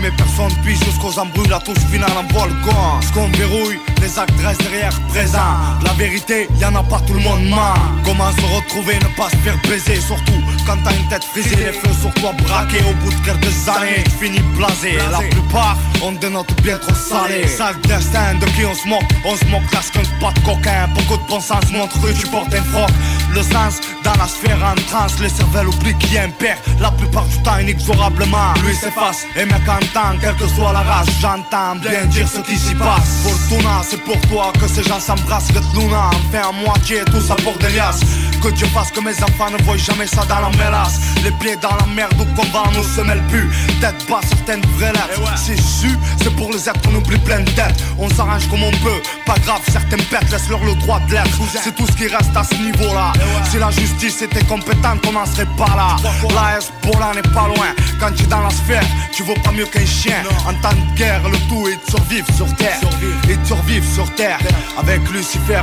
Mais personne pige jusqu'aux embrouilles La touche finale en gant Ce qu'on verrouille les actes restent derrière présent. La vérité, y en a pas tout le monde ment. Comment se retrouver, ne pas se faire baiser, surtout quand t'as une tête frisée, les feux sur toi braqués au bout de quelques années, tu finis blasé. La plupart ont des notes bien trop salées. Sale destin de qui on se moque, on se moque parce qu'on pas de coquin. Beaucoup de bon sens montrent que tu portes un froc. Le sens dans la sphère en transe, les cervelles oublient qui est un père. La plupart du temps, inexorablement, lui s'efface. Et mec entend, quelle que soit la race, j'entends bien dire ce qui s'y passe. Fortuna, c'est pour toi que ces gens s'embrassent. Que Luna en fait à moitié tout ça pour des liasses. Que Dieu fasse que mes enfants ne voient jamais ça dans la mélasse. Les pieds dans la merde où va, nous se mêle plus. Tête bas, certaines vraies lettres. C'est su, c'est pour les êtres qu'on oublie plein de têtes. On s'arrange comme on peut, pas grave, certaines pètes laisse-leur le droit de l'être. C'est tout ce qui reste à ce niveau-là. Si la justice était compétente, on n'en serait pas là. La Hezbollah n'est pas loin. Quand tu es dans la sphère, tu vaux pas mieux qu'un chien. En temps de guerre, le tout est de survivre sur terre. Et de survivre sur terre. Avec Lucifer,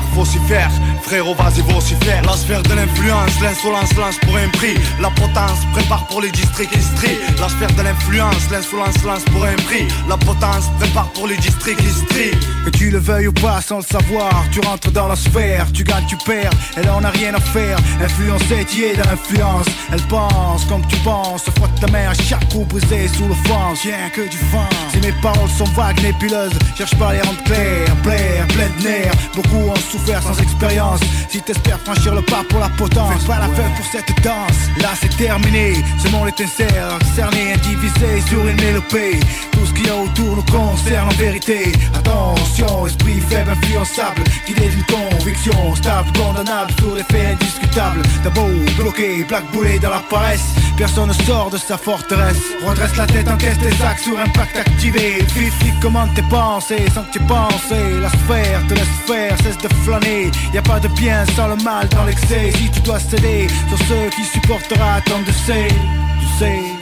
faire. Frérot, vas-y, faire. La sphère de l'influence, l'insolence lance pour un prix. La potence prépare pour les districts strient. La sphère de l'influence, l'insolence lance pour un prix. La potence prépare pour les districts strient. Que tu le veuilles ou pas sans le savoir, tu rentres dans la sphère, tu gagnes, tu perds, elle en a rien à faire. Influencée, tu es dans l'influence, elle pense comme tu penses, se frotte ta main à chaque coup brisé sous l'offense, rien que du vent. Si mes paroles sont vagues, nébuleuses, cherche pas les rendre claires, plaire, plein de nerfs. Beaucoup ont souffert sans expérience. Si t'espères franchir le pas pour la potence, fais pas la fête pour cette danse. Là c'est terminé, ce monde est sincère, cerné, indivisé sur une mélopée. Tout ce qu'il y a autour nous concerne en vérité. Attention, esprit faible, influençable, guidé d'une conviction stable, condamnable sur les faits indiscutables. Beau bloqué, blackboulé dans la paresse, personne ne sort de sa forteresse. Redresse la tête, encaisse tes axes sur impact activé. Vifie commande tes pensées sans que tu penses. La sphère te laisse faire, cesse de flâner. Y a pas de bien sans le mal dans l'excès. Si tu dois céder sur ceux qui supportera tant de sais, tu sais.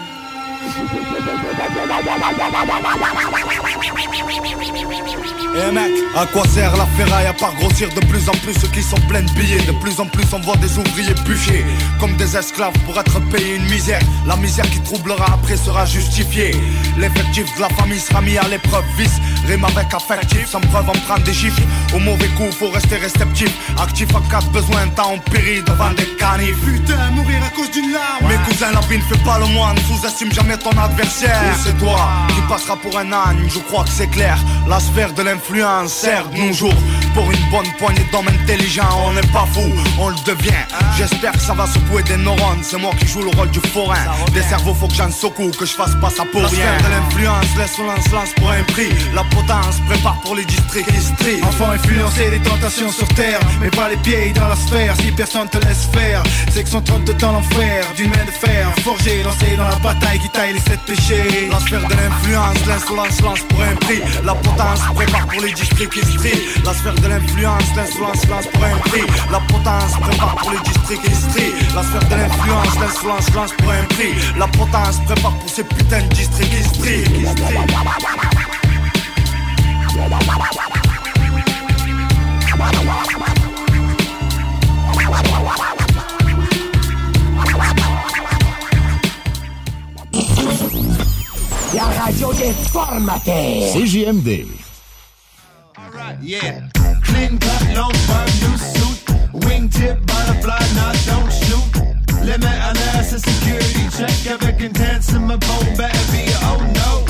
Eh mec, à quoi sert la ferraille à part grossir de plus en plus ceux qui sont pleins de billets? De plus en plus on voit des ouvriers bûcher Comme des esclaves pour être payés une misère. La misère qui troublera après sera justifiée. L'effectif de la famille sera mis à l'épreuve. Vice, rime avec affectif. Sans preuve on prend des chiffres. Au mauvais coup faut rester réceptif. Actif en cas de besoin, temps on périt devant des canifs. Putain, mourir à cause d'une larme. Mes cousins, la vie ne fait pas le moine Sous-estime jamais ton adversaire. C'est toi qui passera pour un âne Je crois que c'est clair. La sphère de l'influence sert de nos jours Pour une bonne poignée d'hommes intelligents. On n'est pas fou, on le devient. J'espère que ça va secouer des neurones C'est moi qui joue le rôle du forain. Des cerveaux faut que j'en secoue Que je fasse pas ça pour La rien. sphère de l'influence L'insolence lance pour un prix. La potence prépare pour les districts. Qui strient Enfant influencé des tentations sur terre. Mais pas les pieds dans la sphère Si personne te laisse faire. C'est que son trente de temps l'enfer D'une main de fer. Forgé, lancé dans la bataille Qui taille les sept péchés La sphère de l'influence, l'insolence lance pour un prix. La potence prépare pour les districts qui La sphère de l'influence, l'insolence lance pour un prix. La potence prépare pour les districts qui La sphère de l'influence, l'insolence lance pour un prix. La potence prépare pour ces putains de districts qui La radio des formateurs. CJMD. Yeah. Clean cut, long fur, new suit. Wingtip, butterfly, not don't shoot. Limit analysis, security check avec une tense in my bone, better be oh no.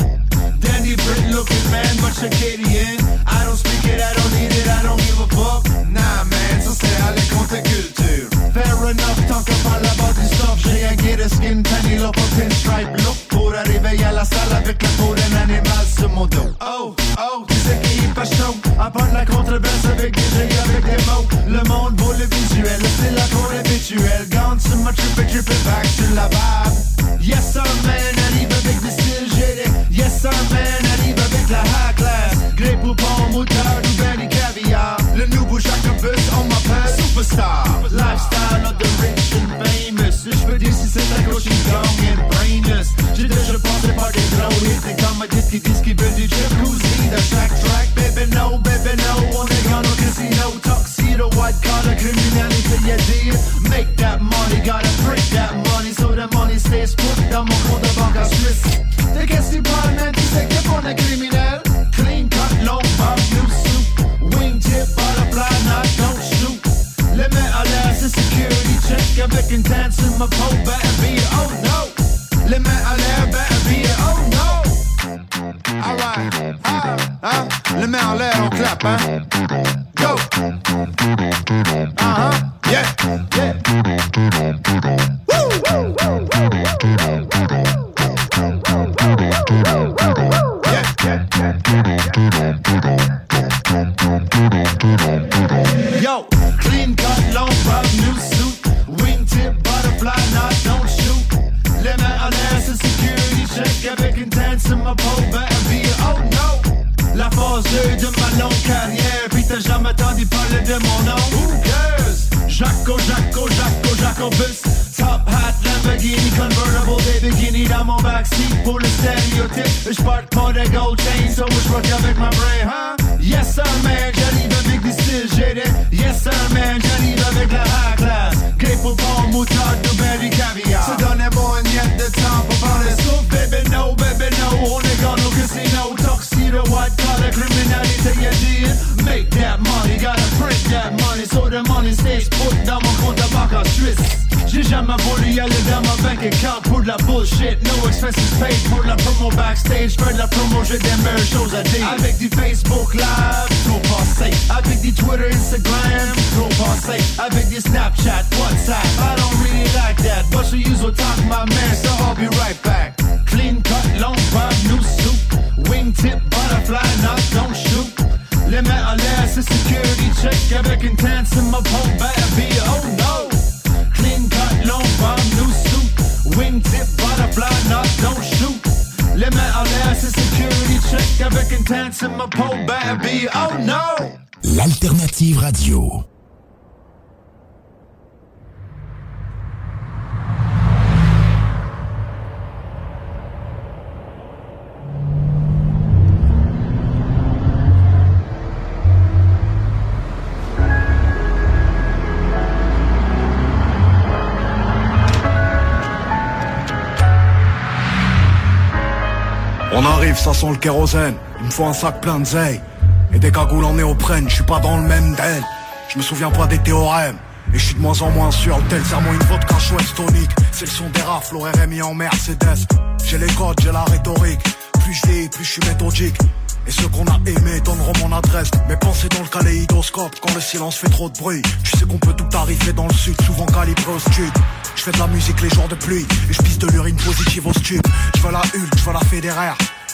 Dandy Brit looking man, but Circadian. I don't speak it, I don't need it, I don't give a fuck. Nah man, aller contre culture. Fair enough, qu'on parle là-bas du stuff, j'ai un get a skin tanny un pinstripe look. Pour arriver à la salle avec la animal sur mon dos. Oh, oh, tu sais qu'il est pas chaud? À part la contrebasse avec des avec des mots. Le monde vaut le visuel, c'est la cour habituelle. Gone sur ma trip trip back sur la vibe. Yes sir man, arrive avec des styles GD. Yes sir man, arrive avec la high class. Grey poupon, moutarde ou caviar. Le nouveau Jacobus, on m'appelle superstar. zagrozić żołnierz brainless Czy też opłaty party drony Tykam a dziecki diski będzie cię kuzi The shack track baby no baby no One gano casino tuxedo white collar Criminality yeah dear Make that money gotta break that money So the money stays put Tam ochotę banka Swiss Te kestii palne Disek nie pone kryminal Clean cut long bob new suit Wingtip butterfly not don't shoot Let me allow security check. I'm back and in my pole back. Plein de. Et des cagoules en néoprène, je suis pas dans le même den. Je me souviens pas des théorèmes. Et je suis de moins en moins sûr, tel serment une vodka chouette tonique. C'est le son des rafles, RMI en Mercedes. J'ai les codes, j'ai la rhétorique. Plus je plus je suis méthodique. Et ceux qu'on a aimés donneront mon adresse. Mes pensées dans le kaléidoscope quand le silence fait trop de bruit. Tu sais qu'on peut tout arriver dans le sud, souvent calibré au stud. Je fais de la musique les jours de pluie et je pisse de l'urine positive au stud. Je veux la Hulk, je veux la fédéraire.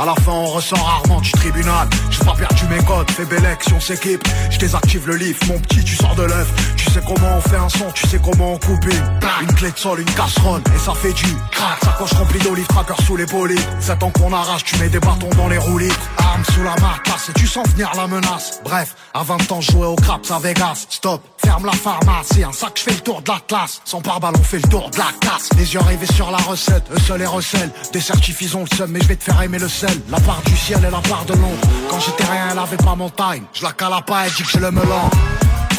À la fin, on ressort rarement du tribunal. J'ai pas perdu mes codes, fais belle si on s'équipe. Je désactive le livre, mon petit, tu sors de l'œuf. Sais comment on fait un son, tu sais comment on coupe une. Clé de sol, une casserole, et ça fait du crack. Sacoche remplie d'olive, tracker sous les polices. C'est temps qu'on arrache, tu mets des bâtons dans les roulis. Arme sous la marcasse, et tu sens venir la menace. Bref, à 20 ans, jouais au craps à Vegas. Stop, ferme la pharmacie, un sac, je fais le tour de la classe. Sans pare-balles, on fait le tour de la casse. Les yeux rivés sur la recette, eux seuls les recèlent. Des certifs, ont le seum, mais je vais te faire aimer le sel. La part du ciel et la part de l'ombre. Quand j'étais rien, elle avait pas mon time. Je la cala pas, elle dit que je le melon.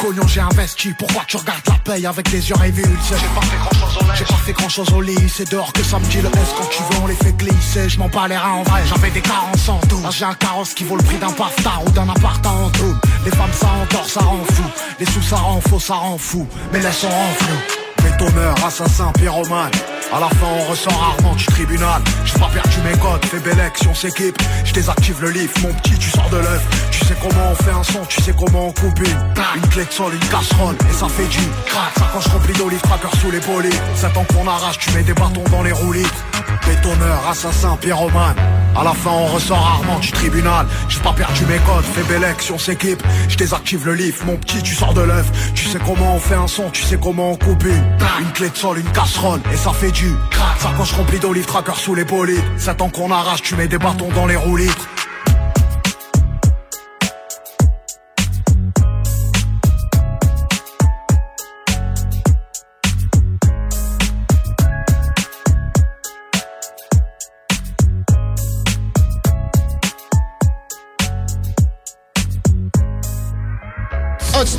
Cognon, j'ai investi, pourquoi tu regardes la paye avec les yeux rivés J'ai pas fait grand chose au J'ai pas fait grand chose au lit, c'est dehors que ça me dit le S quand tu veux on les fait glisser, je m'en bats les reins en vrai, j'avais des carences en tout. Là j'ai un carrosse qui vaut le prix d'un paftar ou d'un appart en tout. Les femmes ça endort, ça rend fou. Les sous ça rend faux, ça rend fou. Mais laisse on rend flou. Bétonneur, assassin, pyromane. À la fin, on ressort rarement du tribunal. J'ai pas perdu mes codes, fais belle si on s'équipe. Je désactive le livre, mon petit, tu sors de l'œuf. Tu sais comment on fait un son, tu sais comment on coupe une. Une clé de sol, une casserole, et ça fait du crack. Sacoche remplie d'olive, tracker sous les polis. C'est temps qu'on arrache, tu mets des bâtons dans les roulis. Bétonneur, assassin, pyromane. À la fin, on ressort rarement du tribunal. J'ai pas perdu mes codes, fais belle si on s'équipe. Je désactive le livre, mon petit, tu sors de l'œuf. Tu sais comment on fait un son, tu sais comment on coupe une. Une clé de sol, une casserole, et ça fait du crack. Sacoche remplie d'olive, tracker sous les polis. C'est temps qu'on arrache, tu mets des bâtons dans les roulis.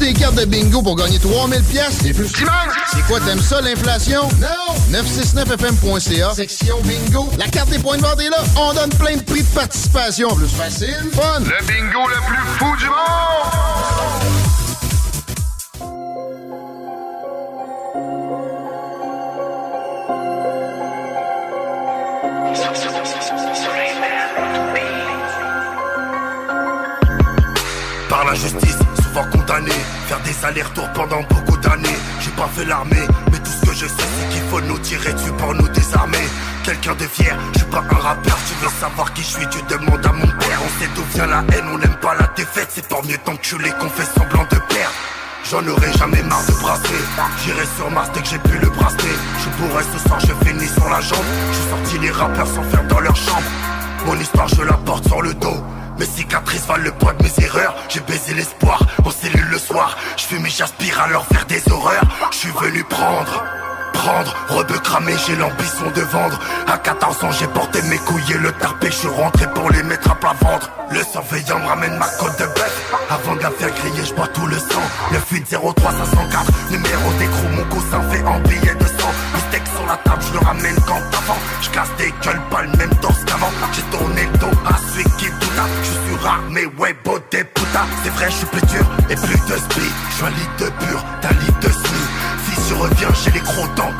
Des cartes de bingo pour gagner 3000 pièces et plus. C'est quoi, t'aimes ça, l'inflation? Non! 969fm.ca, section bingo. La carte des points de vente est là. On donne plein de prix de participation. Plus facile, fun. Le bingo le plus fou du monde! Par la justice, faire des allers-retours pendant beaucoup d'années. J'ai pas fait l'armée, mais tout ce que je sais, c'est qu'il faut nous tirer dessus pour nous désarmer. Quelqu'un de fier, je suis pas un rappeur, tu veux savoir qui je suis, tu demandes à mon père. On sait d'où vient la haine, on n'aime pas la défaite, c'est pas mieux t'enculer qu'on fait semblant de perdre. J'en aurai jamais marre de brasser J'irai sur Mars dès que j'ai pu le brasser Je pourrais ce soir, je finis sur la jambe Je sorti les rappeurs sans faire dans leur chambre Mon histoire, je la porte sur le dos mes cicatrices valent le poids de mes erreurs. J'ai baisé l'espoir en cellule le soir. Je fume et j'aspire à leur faire des horreurs. Je suis venu prendre Prendre, rebeu cramé, j'ai l'ambition de vendre. À 14 ans j'ai porté mes couilles et le tarpé. Je suis rentré pour les mettre à plat ventre. Le surveillant me ramène ma côte de bœuf. Avant de la faire griller je bois tout le sang. 9803 504 Numéro d'écrou mon cousin fait en billet de table je le ramène quand avant Je casse des gueules pas le même torse qu'avant. J'ai tourné le dos à celui qui douta Je suis mais ouais beau des putas C'est vrai je suis plus dur et plus de speed. Je suis un litre de pur, d'un litre de smooth Je reviens j'ai les le temps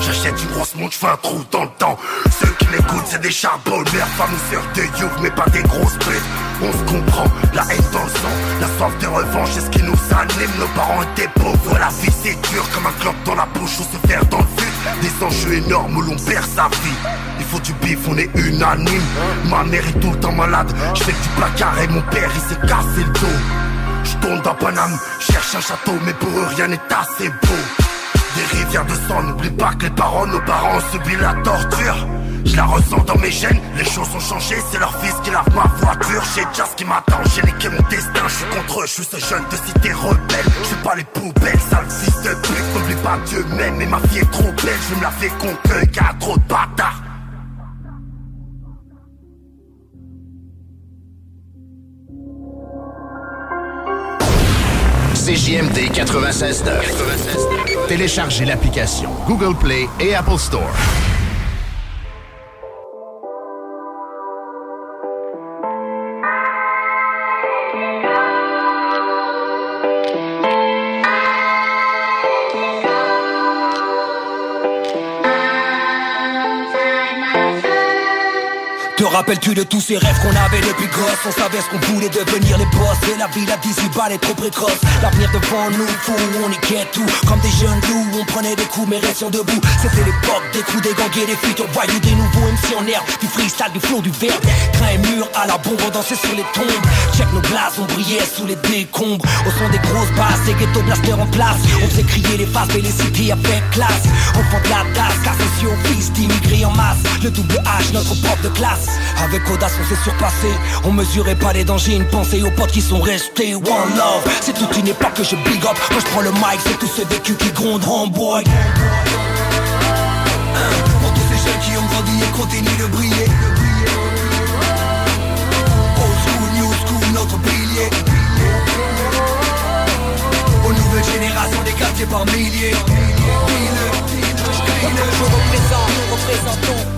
J'achète une grosse montre, je fais un trou dans le temps. Ceux qui m'écoutent c'est des charbonneurs Femmes ou sœurs de youth mais pas des grosses putes. On se comprend, la haine dans le sang. La soif de revanche c'est ce qui nous anime. Nos parents étaient pauvres, la vie c'est dur Comme un clope dans la bouche ou se faire dans le fut Des enjeux énormes où l'on perd sa vie. Il faut du bif, on est unanime. Ma mère est tout le temps malade. Je fais du placard et mon père il s'est cassé le dos. Je tourne dans Paname, cherche un château, mais pour eux rien n'est assez beau. Des rivières de sang, n'oublie pas que les parents, nos parents ont subi la torture. Je la ressens dans mes gènes, les choses ont changé, c'est leur fils qui lave ma voiture. J'ai déjà ce qui m'attend, j'ai niqué mon destin, je suis contre eux, je suis ce jeune de cité rebelle. Je suis pas les poubelles, sale fils de pute, n'oublie pas Dieu même, et ma fille est trop belle, je me la fais con que y'a trop de bâtards. CJMD 96.9. Téléchargez l'application Google Play et Apple Store. Rappelles-tu de tous ces rêves qu'on avait depuis gosse? On savait ce qu'on voulait devenir les boss. Et la vie à 18 balles est trop précoce L'avenir devant nous, fou, on niquait tout. Comme des jeunes loups, on prenait des coups mais restions debout. C'était l'époque des coups, des gangs et des futurs voyous Des nouveaux MC en herbe, du freestyle, du flow, du verbe. Crin et mur à la bombe, on dansait sur les tombes. Check nos glaces, on brillait sous les décombres. Au son des grosses basses, des ghetto blasters en place. On faisait crier les faces et les cités avec classe. Enfant de la tasse, car sociaux, fils d'immigrés en masse. Le double H, notre prof de classe avec audace on s'est surpassé. On mesurait pas les dangers Une pensée aux potes qui sont restés. One love. C'est toute une époque que je big up. Moi je prends le mic C'est tous ceux vécus qui grondent Homeboy Pour tous ces jeunes qui ont grandi et continuent de briller. Old school, new school, notre pilier. Aux nouvelles générations des quartiers par milliers. Je représente, nous représentons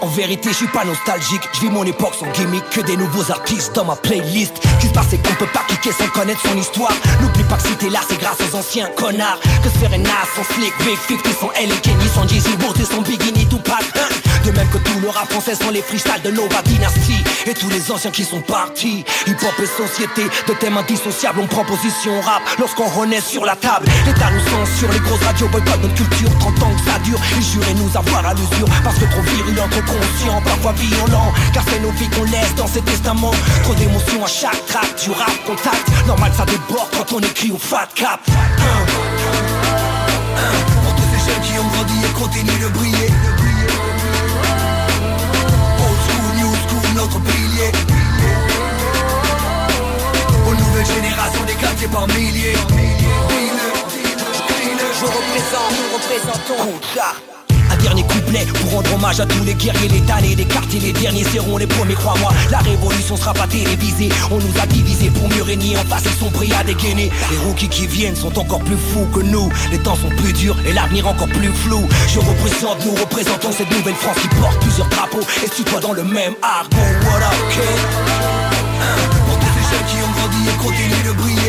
en vérité, je suis pas nostalgique, je vis mon époque sans gimmick, que des nouveaux artistes dans ma playlist. Qui se passe et qu'on peut pas cliquer sans connaître son histoire. N'oublie pas que si t'es là, c'est grâce aux anciens connards. Que se Nas, son Slick, Big 50, son L et Kenny, son Jay-Z, Wood et son Biggie, Tupac. Hein. De même que tout le rap français sont les freestyles de Nova Dynasty Et tous les anciens qui sont partis Hip-hop et société, de thèmes indissociables On prend position rap lorsqu'on renaît sur la table L'État nous censure, les grosses radios boycottent notre culture 30 ans que ça dure, ils juraient nous avoir à l'usure Parce que trop virulent, trop conscient, parfois violent. Car c'est nos vies qu'on laisse dans ces testaments. Trop d'émotions à chaque track, du rap contact. Normal ça déborde quand on écrit au fat cap. Hein. Pour tous ces jeunes qui ont grandi et continuent de briller. Old school, new school, notre pilier. Aux nouvelles générations des quartiers par milliers. Je représente, nous représentons pour rendre hommage à tous les guerriers, les damnés, les quartiers, les derniers seront les premiers, crois-moi. La révolution sera pas télévisée, on nous a divisés pour mieux régner. En face, ils sont à dégainer. Les rookies qui viennent sont encore plus fous que nous. Les temps sont plus durs et l'avenir encore plus flou. Je représente, nous représentons cette nouvelle France qui porte plusieurs drapeaux et suit-toi dans le même argot. What up? Pour tous ces qui ont grandi et continuent de briller.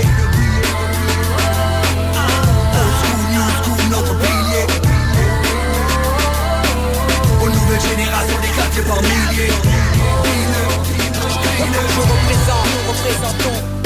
Par milliers. Je représente, nous représentons.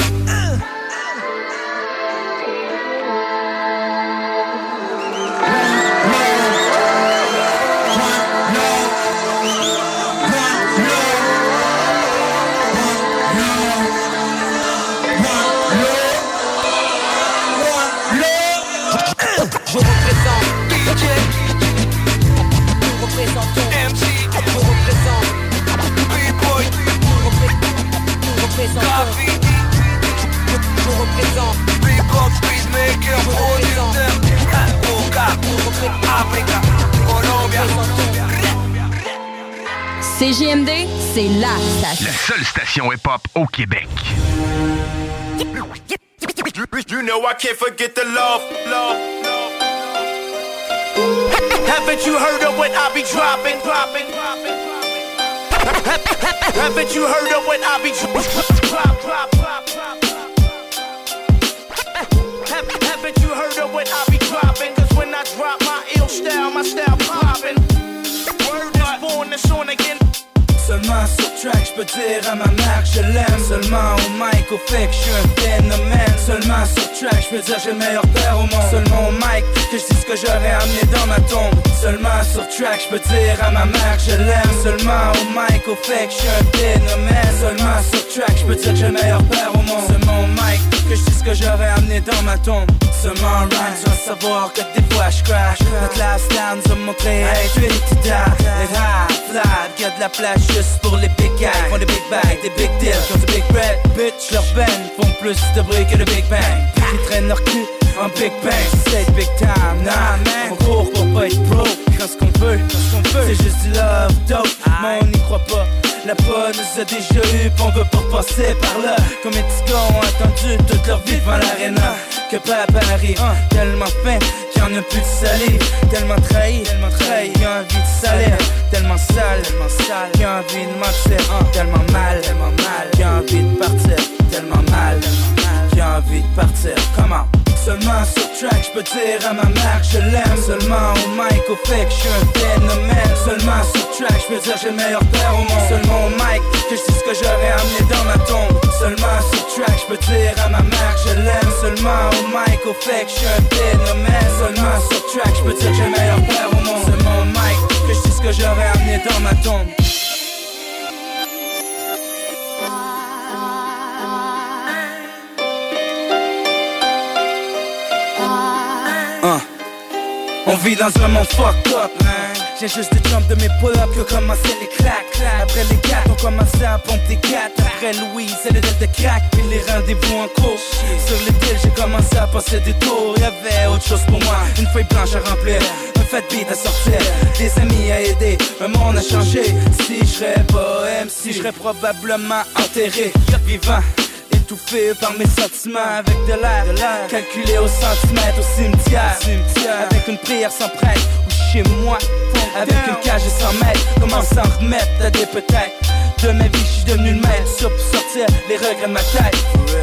C'est la station. La seule station hip-hop au Québec. You know I can't forget the love, love, love. Haven't you heard of what I be dropping, dropping, dropping? Haven't you heard of what I be dropping? Drop, drop, drop, drop. Have- Haven't you heard of what I be dropping? Cause when I drop my ill style, my style popping. Word is born, it's on again. Seulement sur track, je peux dire à ma mère je l'aime Seulement. Au mic, au fait que je suis un phénomène. Seulement sur track, je peux dire j'ai le meilleur père au monde. Seulement au mic, que je dis ce que j'aurais amené dans ma tombe. Seulement sur track, je peux dire à ma mère je l'aime Seulement. Au mic, au fait que je suis un phénomène. Seulement sur track, je peux dire j'ai le meilleur père au monde. Seulement au mic, que je dis ce que j'aurais amené dans ma tombe. Seulement en rhyme, tu vas savoir que des fois je crash Notre stand nous a montré une petite dame Être high, flat, qu'il y a de la place juste pour les big guys. Font des big bags, des big deals, comme des big bread Bitch, leur band font plus de bruit que de big bang. Ils traînent leur cul en big bang. C'est big time, nah man. On court pour pas être pro. Quand ce qu'on veut, qu'on C'est juste du love, dope, mais on n'y croit pas. La bonne nous a déjà eu, on veut pas passer par là. Petits gars ont attendu toute leur vie devant l'aréna? Que papa arrive, tellement faim qu'il y en a plus de salive. Tellement trahi, tellement trahi, qu'il a envie de salir Tellement sale, tellement sale, qu'il a envie de mentir Tellement mal, tellement mal, qu'il a envie de partir Tellement mal, tellement mal, envie de partir. Comment Seulement sur track, je dire à ma mère que je l'aime. Seulement au mic, au fait que je suis un phénomène. Seulement sur track, je peux dire j'ai le meilleur père au monde. Seulement au mic, que je ce que j'aurais amené dans ma tombe. Seulement sur track, je dire à ma mère que je l'aime. Seulement au mic, au fait que je un phénomène. Seulement sur track, je peux dire j'ai le meilleur père au monde. Seulement au mic, que je ce que j'aurais amené dans ma tombe Vit dans un up, man. J'ai juste des jumps de mes pull-ups que commencé les claques. Après les quatre, on commençait à pomper des quatre. Après Louise, c'est le de crack, puis les rendez-vous en cours. Sur les deals, j'ai commencé à passer des tours. Y'avait autre chose pour moi, une feuille blanche à remplir. Un fat beat à sortir, des amis à aider. Le monde a changé. Si je serais pas MC, probablement enterré, vivant étouffé par mes sentiments. Avec de l'air, calculé au centimètre au cimetière, avec une prière sans prêtre ou chez moi, avec une cage 100 mètres, comment s'en remettre à des peut-être. De ma vie, je suis devenu le maître. Sur pour sortir les regrets de ma tête.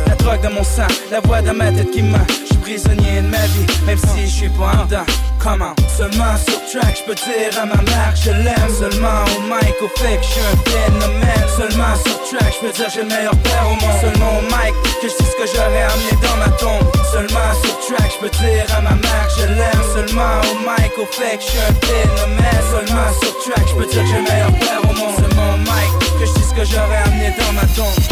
La drogue dans mon sang, la voix dans ma tête qui ment. Prisonnier de ma vie, même si je suis pas dedans. Comment Seulement sur track, je peux dire à ma mère je l'aime. Seulement au mic, au fait que je suis un phénomène. Seulement sur track, je peux dire j'ai le meilleur père au monde. Seulement au mic, que je sais ce que j'aurais amené dans ma tombe. Seulement sur track, je peux dire à ma mère je l'aime. Seulement au mic, au fait que je suis un phénomène. Seulement sur track, je peux dire j'ai le meilleur père au monde. Seulement au mic, que je ce que j'aurais amené dans ma tombe.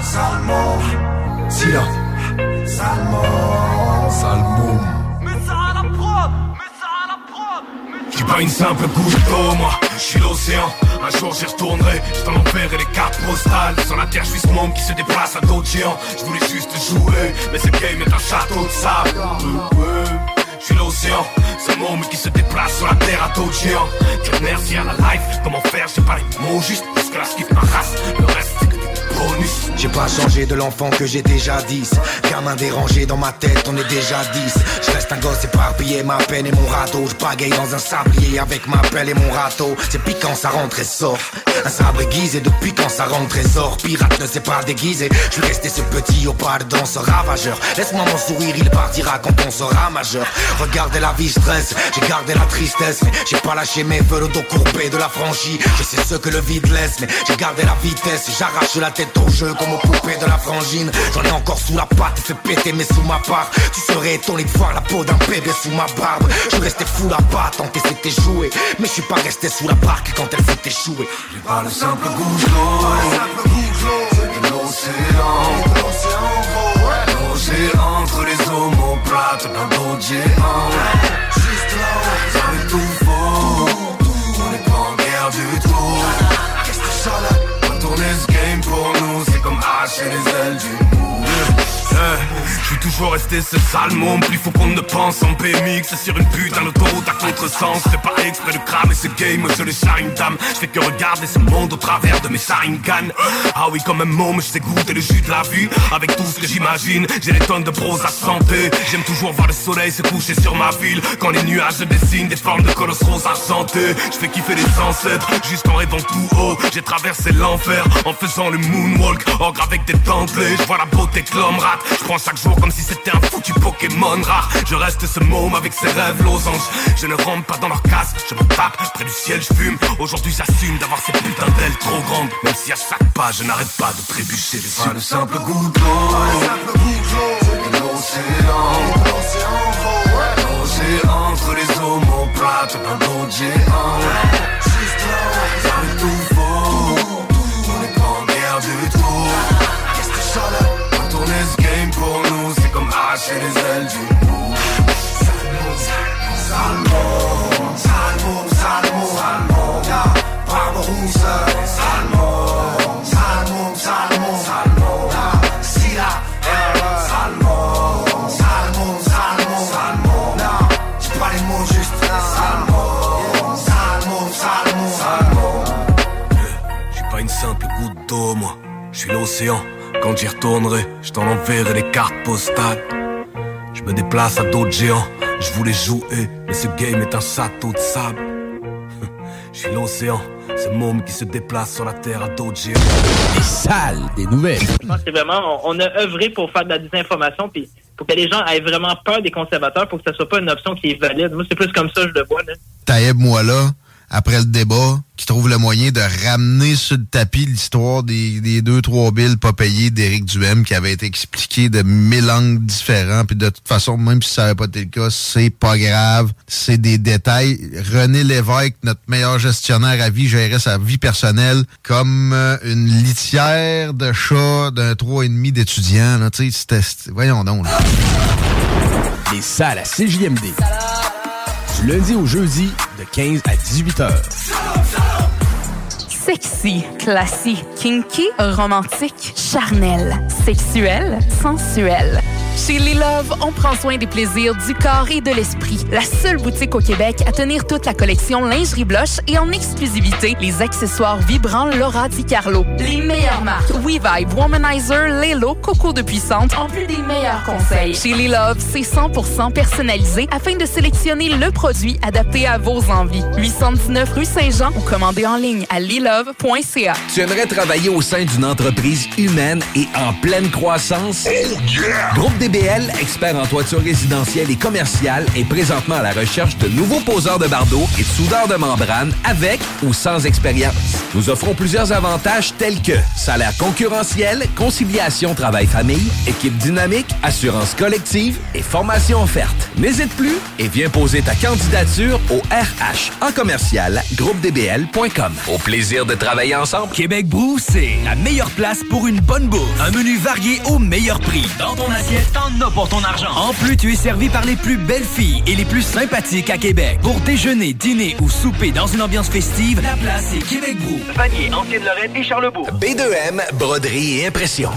Salmon. Silla. Salmon. Salmon. Je suis pas une simple goutte d'eau, moi, je suis l'océan. Un jour j'y retournerai, je t'en enverrai les cartes postales. Sur la terre, je suis ce monde qui se déplace à d'autres géants. Je voulais juste jouer, mais ce game est un château de sable. Je suis l'océan, ce monde qui se déplace sur la terre à d'autres géants. Dire merci à la life, comment faire, j'ai pas les mots juste, parce que la skip ma race, le reste J'ai pas changé de l'enfant que j'étais jadis Gamin dérangé dans ma tête, on est déjà 10 Je reste un gosse éparpillé, ma peine et mon râteau. Je bagaille dans un sablier avec ma pelle et mon râteau. C'est piquant, ça rentre et sort. Un sabre aiguisé, depuis quand ça rentre et sort? Pirate ne s'est pas déguisé. Je vais rester ce petit au pas dans ce ravageur. Laisse-moi mon sourire, il partira quand on sera majeur. Regardez la vie stress, j'ai gardé la tristesse Mais j'ai pas lâché mes feux, le dos courbé de la franchie. Je sais ce que le vide laisse, mais j'ai gardé la vitesse. J'arrache la tête au jeu comme aux poupées de la frangine. J'en ai encore sous la patte, fait péter mais sous ma part. Tu serais étonné de voir la peau d'un bébé sous ma barbe. Je resté fou là-bas tant que c'était joué Mais je suis pas resté sous la barque quand elle s'est échouée. J'ai pas le simple goût de l'eau. L'océan. Entre les omoplates d'un d'autres géants. Juste là, ça fait tout faux. On est pas en guerre du tout. Qu'est-ce que ça là Retourner ce game pour nous, c'est comme arracher les ailes du mou. Je suis toujours resté ce sale môme. Plus faut qu'on ne pense en BMX Sur une putain d'autoroute à contre-sens. C'est pas exprès de cramer ce game Je le une dame Je fais que regarder ce monde au travers de mes Sharingan. Ah oui comme un môme je sais goûter le jus de la vie Avec tout ce que j'imagine J'ai des tonnes de pros à santé J'aime toujours voir le soleil se coucher sur ma ville. Quand les nuages dessinent des formes de colosses roses argentés Je fais kiffer les ancêtres Jusqu'en rêvant tout haut. J'ai traversé l'enfer En faisant le moonwalk Ogre avec des dentelés Je vois la beauté que l'homme rate Je prends chaque jour comme si c'était un foutu Pokémon rare. Je reste ce môme avec ses rêves losanges Je ne rentre pas dans leur casse Je me tape près du ciel je fume. Aujourd'hui j'assume d'avoir ces putains d'ailes trop grandes. Même si à chaque pas je n'arrête pas de trébucher. Dessus Pas le simple goût d'eau C'est de l'océan. Entre les omoplates d'un d'autres géants Juste là, tout faux. On est pas en guerre du tout. Qu'est-ce que Les ailes du mou Salmon, Salmon, Salmon, Salmon, yeah. Barberousse, Salmon, Salmon, Salmon, Salmon, yeah. Silla, yeah. Salmon, Salmon, Salmon, Salmon, yeah. J'ai pas les mots juste, Salmon, Salmon, Salmon, Salmon. Je suis pas une simple goutte d'eau, moi. Je suis l'océan. Quand j'y retournerai, je t'en enverrai les cartes postales. Je me déplace à d'autres géants. Je voulais jouer, mais ce game est un château de sable. Je suis l'océan, ce môme qui se déplace sur la terre à d'autres géants. Les salles des nouvelles. Je pense que vraiment, on, on a œuvré pour faire de la désinformation, puis pour que les gens aient vraiment peur des conservateurs, pour que ça soit pas une option qui est valide. Moi, c'est plus comme ça, je le vois. Là. Taïeb Moala, après le débat, qui trouve le moyen de ramener sur le tapis l'histoire des, des deux, trois billes pas payées d'Éric Duhem qui avait été expliqué de mille angles différents. Puis de toute façon, même si ça n'avait pas été le cas, c'est pas grave. C'est des détails. René Lévesque, notre meilleur gestionnaire à vie, gérait sa vie personnelle comme euh, une litière de chat d'un trois et demi d'étudiants. Voyons donc. là. Les salles à CJMD. Lundi au jeudi, de 15 à 18 heures. Sexy, classique, kinky, romantique, charnel, sexuel, sensuel. Chez Les Love, on prend soin des plaisirs du corps et de l'esprit. La seule boutique au Québec à tenir toute la collection lingerie blush et en exclusivité les accessoires vibrants Laura Di Carlo. Les meilleures marques WeVibe, Womanizer, Lelo, Coco de Puissante, en plus des meilleurs conseils. Chez Les Love, c'est 100% personnalisé afin de sélectionner le produit adapté à vos envies. 819 rue Saint-Jean ou commandez en ligne à Tu aimerais travailler au sein d'une entreprise humaine et en pleine croissance? Groupe DBL, expert en toiture résidentielle et commerciale, est présentement à la recherche de nouveaux poseurs de bardeaux et de soudeurs de membrane avec ou sans expérience. Nous offrons plusieurs avantages tels que salaire concurrentiel, conciliation travail-famille, équipe dynamique, assurance collective et formation offerte. N'hésite plus et viens poser ta candidature au RH en commercial groupedbl.com. Au plaisir de travailler ensemble? Québec Brou, c'est la meilleure place pour une bonne bouffe. Un menu varié au meilleur prix. Dans ton assiette, t'en as pour ton argent. En plus, tu es servi par les plus belles filles et les plus sympathiques à Québec. Pour déjeuner, dîner ou souper dans une ambiance festive, la place est Québec Brou. Vanier, Ancienne-Lorraine et Charlebourg. B2M, broderie et impression.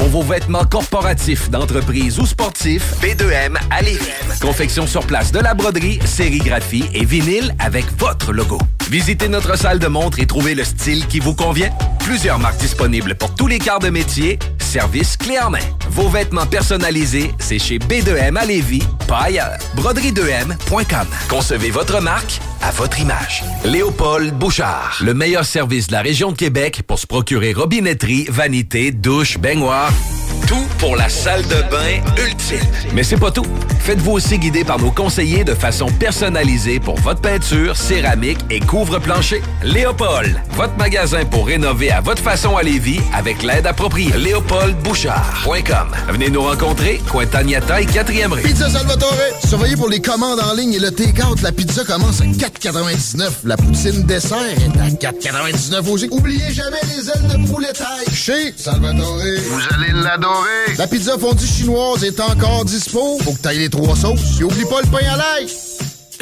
Pour vos vêtements corporatifs, d'entreprise ou sportifs, B2M à Lévis. Confection sur place de la broderie, sérigraphie et vinyle avec votre logo. Visitez notre salle de montre et trouvez le style qui vous convient. Plusieurs marques disponibles pour tous les quarts de métier. Service clé en main. Vos vêtements personnalisés, c'est chez B2M à Lévis, pas ailleurs. Broderie2M.com. Concevez votre marque à votre image. Léopold Bouchard. Le meilleur service de la région de Québec pour se procurer robinetterie, vanité, douche, baignoire. Tout pour la salle de bain ultime. Mais c'est pas tout. Faites-vous aussi guider par nos conseillers de façon personnalisée pour votre peinture, céramique et couvre-plancher. Léopold, votre magasin pour rénover à votre façon à Lévis avec l'aide appropriée. LéopoldBouchard.com. Venez nous rencontrer, Cointagnata et 4e rue. Pizza Salvatore, surveillez pour les commandes en ligne et le take-out. La pizza commence à 4,99. La poutine dessert est à 4,99 aussi. Oubliez jamais les ailes de poulet taille. Chez Salvatore. Vous allez La pizza fondue chinoise est encore dispo. Faut que t'ailles les trois sauces. Et oublie pas le pain à l'ail.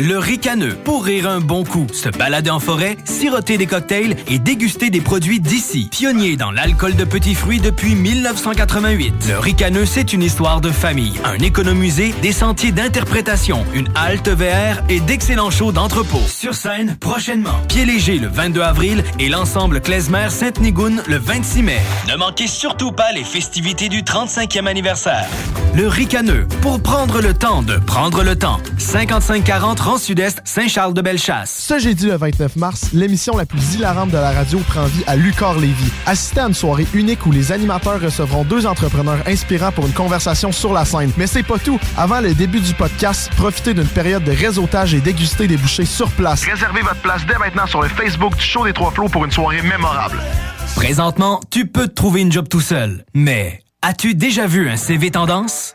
Le ricaneux, pour rire un bon coup, se balader en forêt, siroter des cocktails et déguster des produits d'ici. Pionnier dans l'alcool de petits fruits depuis 1988. Le ricaneux, c'est une histoire de famille, un économusée, des sentiers d'interprétation, une halte VR et d'excellents shows d'entrepôt. Sur scène, prochainement. Pied léger le 22 avril et l'ensemble Klezmer Sainte-Nigoune le 26 mai. Ne manquez surtout pas les festivités du 35e anniversaire. Le ricaneux, pour prendre le temps de prendre le temps. 5540 Sud-Est, Saint-Charles-de-Bellechasse. Ce jeudi le 29 mars, l'émission la plus hilarante de la radio prend vie à Lucar Lévis. Assistez à une soirée unique où les animateurs recevront deux entrepreneurs inspirants pour une conversation sur la scène. Mais c'est pas tout. Avant le début du podcast, profitez d'une période de réseautage et dégustez des bouchées sur place. Réservez votre place dès maintenant sur le Facebook du Show des Trois Flots pour une soirée mémorable. Présentement, tu peux te trouver une job tout seul. Mais as-tu déjà vu un CV tendance?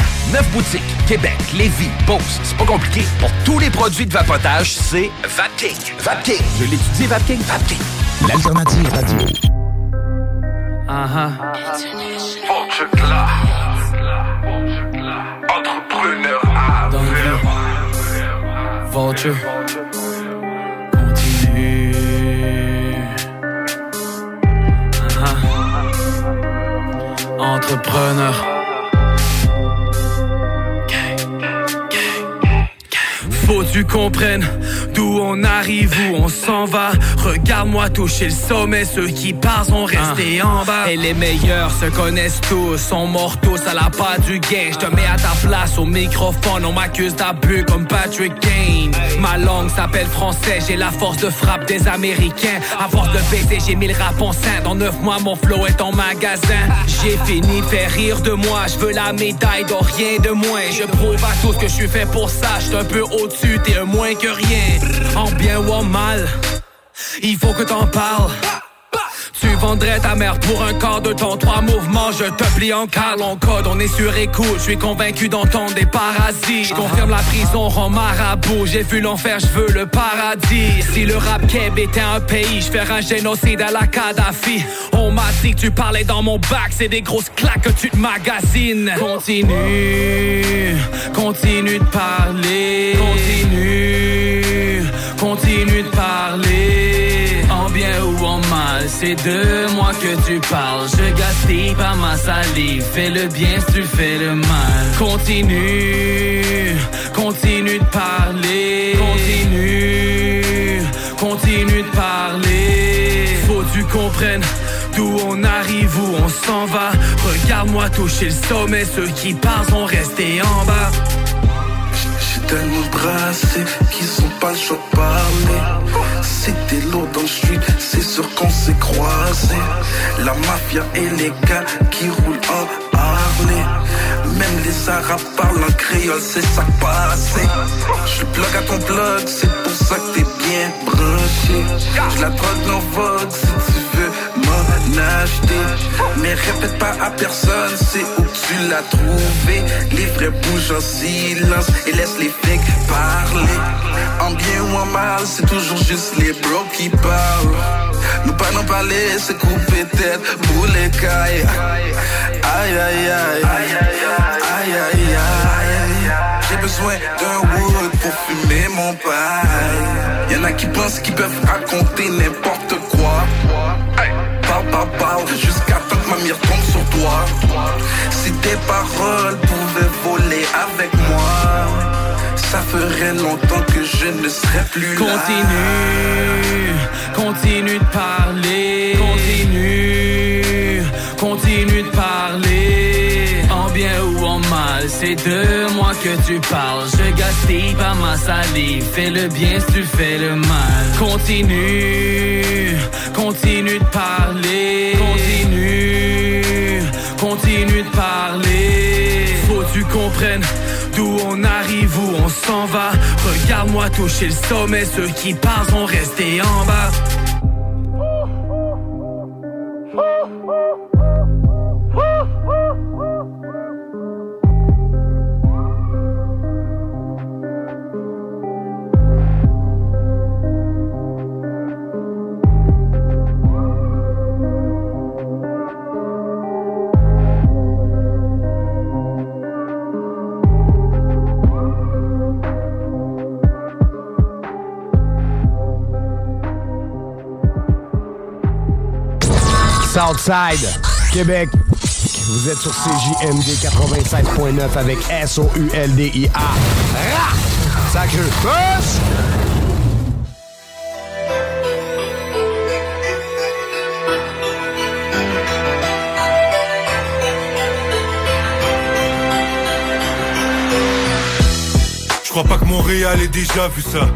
Neuf boutiques, Québec, Lévis, Beauce, c'est pas compliqué. Pour tous les produits de vapotage, c'est Vapking. Vapking, je l'étudie, Vapking, Vapking. L'alternative radio. Uh-huh. Entrepreneur à Vulture. Continue. Uh-huh. Entrepreneur. Faut tu comprennes d'où on arrive, où on s'en va. Regarde-moi toucher le sommet, ceux qui partent sont restés en bas. Et les meilleurs se connaissent tous, sont morts tous à la pas du gain. Je te mets à ta place au microphone, on m'accuse d'abus comme Patrick Kane. Ma langue s'appelle français, j'ai la force de frappe des Américains. À force de baiser, j'ai mis le rap en sein. Dans neuf mois, mon flow est en magasin. J'ai fini de faire rire de moi, je veux la médaille d'or, rien de moins. Je prouve à tous que je suis fait pour ça, je un peu au-dessus, t'es un moins que rien. En bien ou en mal, il faut que t'en parles. Tu vendrais ta mère pour un quart de temps, trois mouvements, je te plie en cale, on code, on est sur écoute, je suis convaincu d'entendre des parasites. Je confirme la prison rend marabout, j'ai vu l'enfer, je veux le paradis. Si le rap keb était un pays, je ferais un génocide à la Kadhafi. On m'a dit que tu parlais dans mon bac, c'est des grosses claques que tu te magasines. Continue, continue de parler. Continue, continue de parler. C'est de moi que tu parles. Je gaspille pas ma salive. Fais le bien si tu fais le mal. Continue, continue de parler. Continue, continue de parler. Faut que tu comprennes. D'où on arrive, où on s'en va Regarde-moi toucher le sommet Ceux qui parlent sont restés en bas J'ai tellement brassé qu'ils sont pas le choix parler C'était lourd dans le street, c'est sûr qu'on s'est croisés. La mafia et les gars qui roulent en Harley Même les arabes parlent en créole, c'est ça passé Je plug à ton plug, c'est pour ça que t'es bien branché Je la drogue en vogue si m'en Mais répète pas à personne, c'est où tu l'as trouvé. Les vrais bougent en silence et laisse les fakes parler. En bien ou en mal, c'est toujours juste les bros qui parlent. Nous pas n'en parler, c'est couper tête pour les cailles Aïe aïe aïe. Aïe aïe aïe. Aïe J'ai besoin d'un wood pour fumer mon paille. Y'en a qui pensent qu'ils peuvent raconter n'importe Si tes paroles pouvaient voler avec moi Ça ferait longtemps que je ne serais plus là. Continue, continue de parler. Continue, continue de parler. En bien ou en mal, c'est de moi que tu parles. Je gaspille pas ma salive Fais le bien si tu fais le mal. Continue, continue de parler on arrive, où on s'en va. Regarde-moi toucher le sommet Ceux qui parlent sont restés en bas Southside, Québec. Vous êtes sur CJMD 96.9 avec S-O-U-L-D-I-A. Je crois pas que Montréal ait déjà vu ça.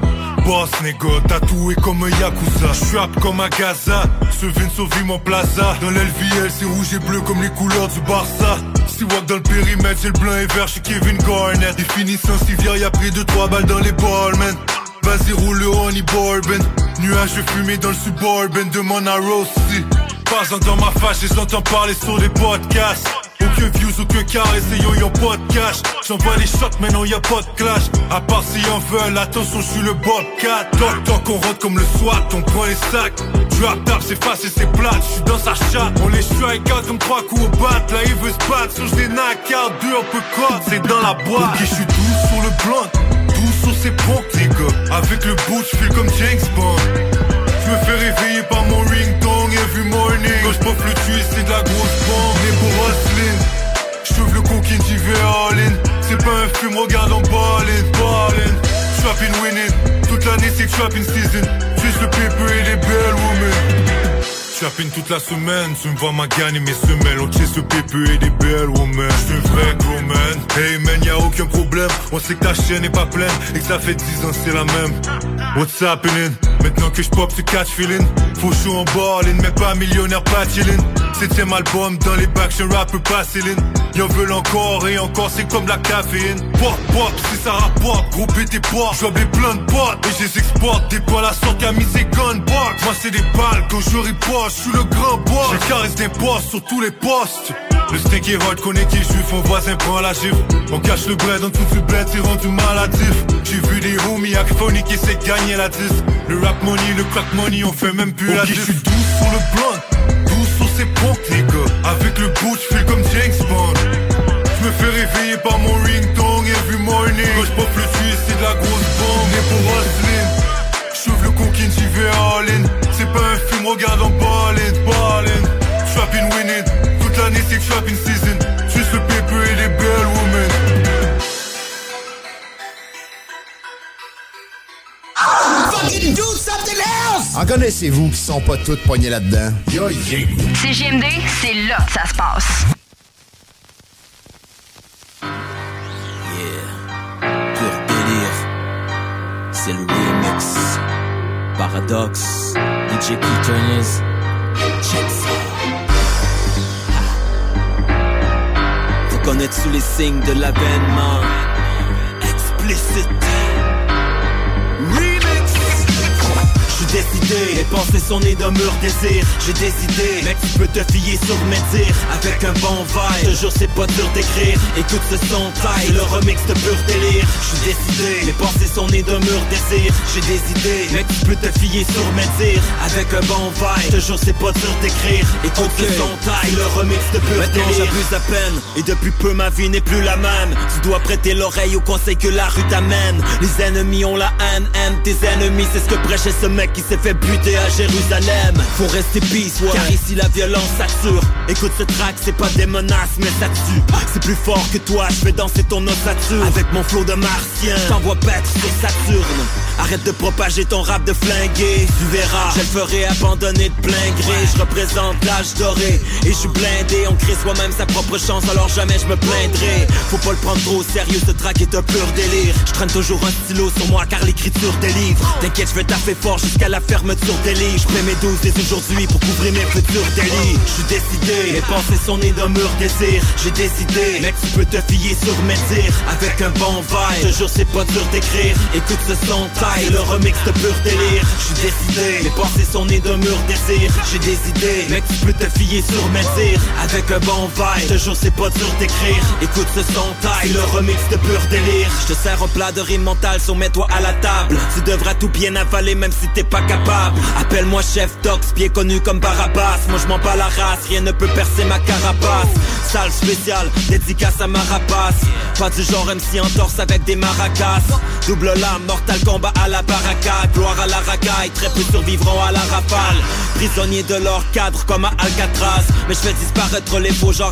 Boss négo, tatoué comme un Yakuza. J'suis comme un Gaza, ce Vince au mon plaza. Dans l'LVL, c'est rouge et bleu comme les couleurs du Barça. Si walk dans le périmètre, c'est le blanc et vert chez Kevin Garnett. Définition civière, y'a pris 2-3 balles dans les balls, man. Vas-y, roule le honey bourbon. Nuage fumé dans le suburban, demande à Rossi. Pas dans ma face, je les entends parler sur des podcasts. Aucun views, aucun carré, c'est yo, y'a pas de cash. J'envoie les shots, maintenant y'a pas de clash. À part si en veulent, attention, je suis le Bobcat. Toc toc, on rentre comme le SWAT, on prend les sacs. Drop tap, c'est facile, c'est plate, je suis dans sa chatte. On les strike out comme trois coups au bat. Là, il veut se battre, des knock out, deux un peu c'est dans la boîte. Ok, je suis doux sur le blunt, doux sur ses pompes, les gars. Avec le bout, je comme James Bond. Je me fais réveiller par mon ringtone every morning Quand je le twist c'est de la grosse bombe Né pour coquin j'y vais all in C'est pas un film, regarde en ballin', ballin' Trapping winning Toute l'année c'est trapping season. Juste le paper et les belles women. Trapping toute la semaine, tu me vois ma gagne et mes semelles. On chase le PPE et des belles women. J'suis un vrai gros man. Hey man, y'a aucun problème. On sait que ta chaîne est pas pleine Et que ça fait 10 ans c'est la même. What's happening? Maintenant que j'pop ce catch feeling Faut chaud en ballin', mais pas millionnaire, pas chillin' Septième album dans les bacs, un rapper pas Céline. Y'en veulent encore et encore, c'est comme la caféine. Pop, pop, si ça rapporte, gros tes poids. J'ouvre les plein de boîtes et je exporte. Des balles à sorte qui a mis ses gunbox Moi c'est des balles quand je riposte, je le grand boss. Je caresse des boss sur tous les postes le steak est hot, est juif, mon voisin prend la gifle On cache le bled, en tout le bled, c'est rendu maladif J'ai vu des homies phonies qui de gagner la disque Le rap money, le crack money, on fait même plus la diff. je suis doux sur le blunt, doux sur ses pompes les gars. Avec le bout, je comme James Bond. Je me fais réveiller par mon ringtone every morning Quand je pop le twist, c'est de la grosse bombe. Né pour hustling J'ouvre le coquin, j'y vais all in. C'est pas un film, regarde en ballin' winning. Toute l'année c'est que shopping season. Juste le pépé et les belles women. Fucking do something else! En connaissez-vous qui sont pas toutes poignées là-dedans? Yo, yeah. CGMD, c'est là que ça se passe. Pur délire. C'est le remix. Paradox. DJ Key Turners. Check ça. Reconnaître-tu les signes de l'avènement? Explicite. J'suis décidé, mes pensées sont nées d'un mur désir. J'ai décidé, mec tu peux te fier sur mes dires. Avec un bon vibe, toujours c'est pas dur d'écrire. Écoute ce son taille, le remix de pur délire. J'suis décidé, mes pensées sont nées d'un mur désir. J'ai des idées, mec tu peux te fier sur mes dires. Avec un bon vibe, toujours c'est pas dur d'écrire. Écoute ce son taille, le remix de pur Maintenant j'abuse à peine, et depuis peu ma vie n'est plus la même. Tu dois prêter l'oreille aux conseils que la rue t'amène. Les ennemis ont la haine, haine tes ennemis. C'est ce que prêchait ce mec qui s'est fait buter à Jérusalem. Faut rester peace, ouais. car ici la violence sature. Écoute ce track, c'est pas des menaces mais ça tue. C'est plus fort que toi, je fais danser ton ossature. Avec mon flow de martien, t'envoie paître sur Saturne. Arrête de propager ton rap de flingué. Tu verras, je le ferai abandonner de plein gré. Je représente l'âge doré. Et je suis blindé, on crée soi-même sa propre chance Alors jamais je me plaindrai. Faut pas le prendre trop au sérieux, ce track est un pur délire. Je traîne toujours un stylo sur moi car l'écriture délivre. T'inquiète, je vais taffer fort jusqu'à la fermeture des lits. Je mes 12 dès aujourd'hui pour couvrir mes futurs délits. Je suis décidé, mes pensées sont nées d'un mur désir. J'ai décidé, mec tu peux te fier sur mes dires. Avec un bon vibe, toujours c'est pas dur d'écrire. Écoute ce son taille, le remix de pur délire. Je suis décidé, mes pensées sont nées d'un mur désir. J'ai des idées, mec tu peux te fier sur mes dires. Avec un bon vibe, toujours c'est pas dur d'écrire. Écoute ce son taille, le remix de pur délire. Je te sers un plat de rime mentale, soumets-toi à la table. Tu devras tout bien avaler même si t'es pas capable. Appelle-moi chef Dox, bien connu comme Barabas Moi je m'en bats la race, rien ne peut percer ma carapace. Salle spéciale, dédicace à ma rapace Pas du genre MC en torse avec des maracas. Double lame, mortal combat à la barricade. Gloire à la racaille, très peu survivront à la rafale. Prisonnier de leur cadre comme à Alcatraz. Mais je fais disparaître les faux genres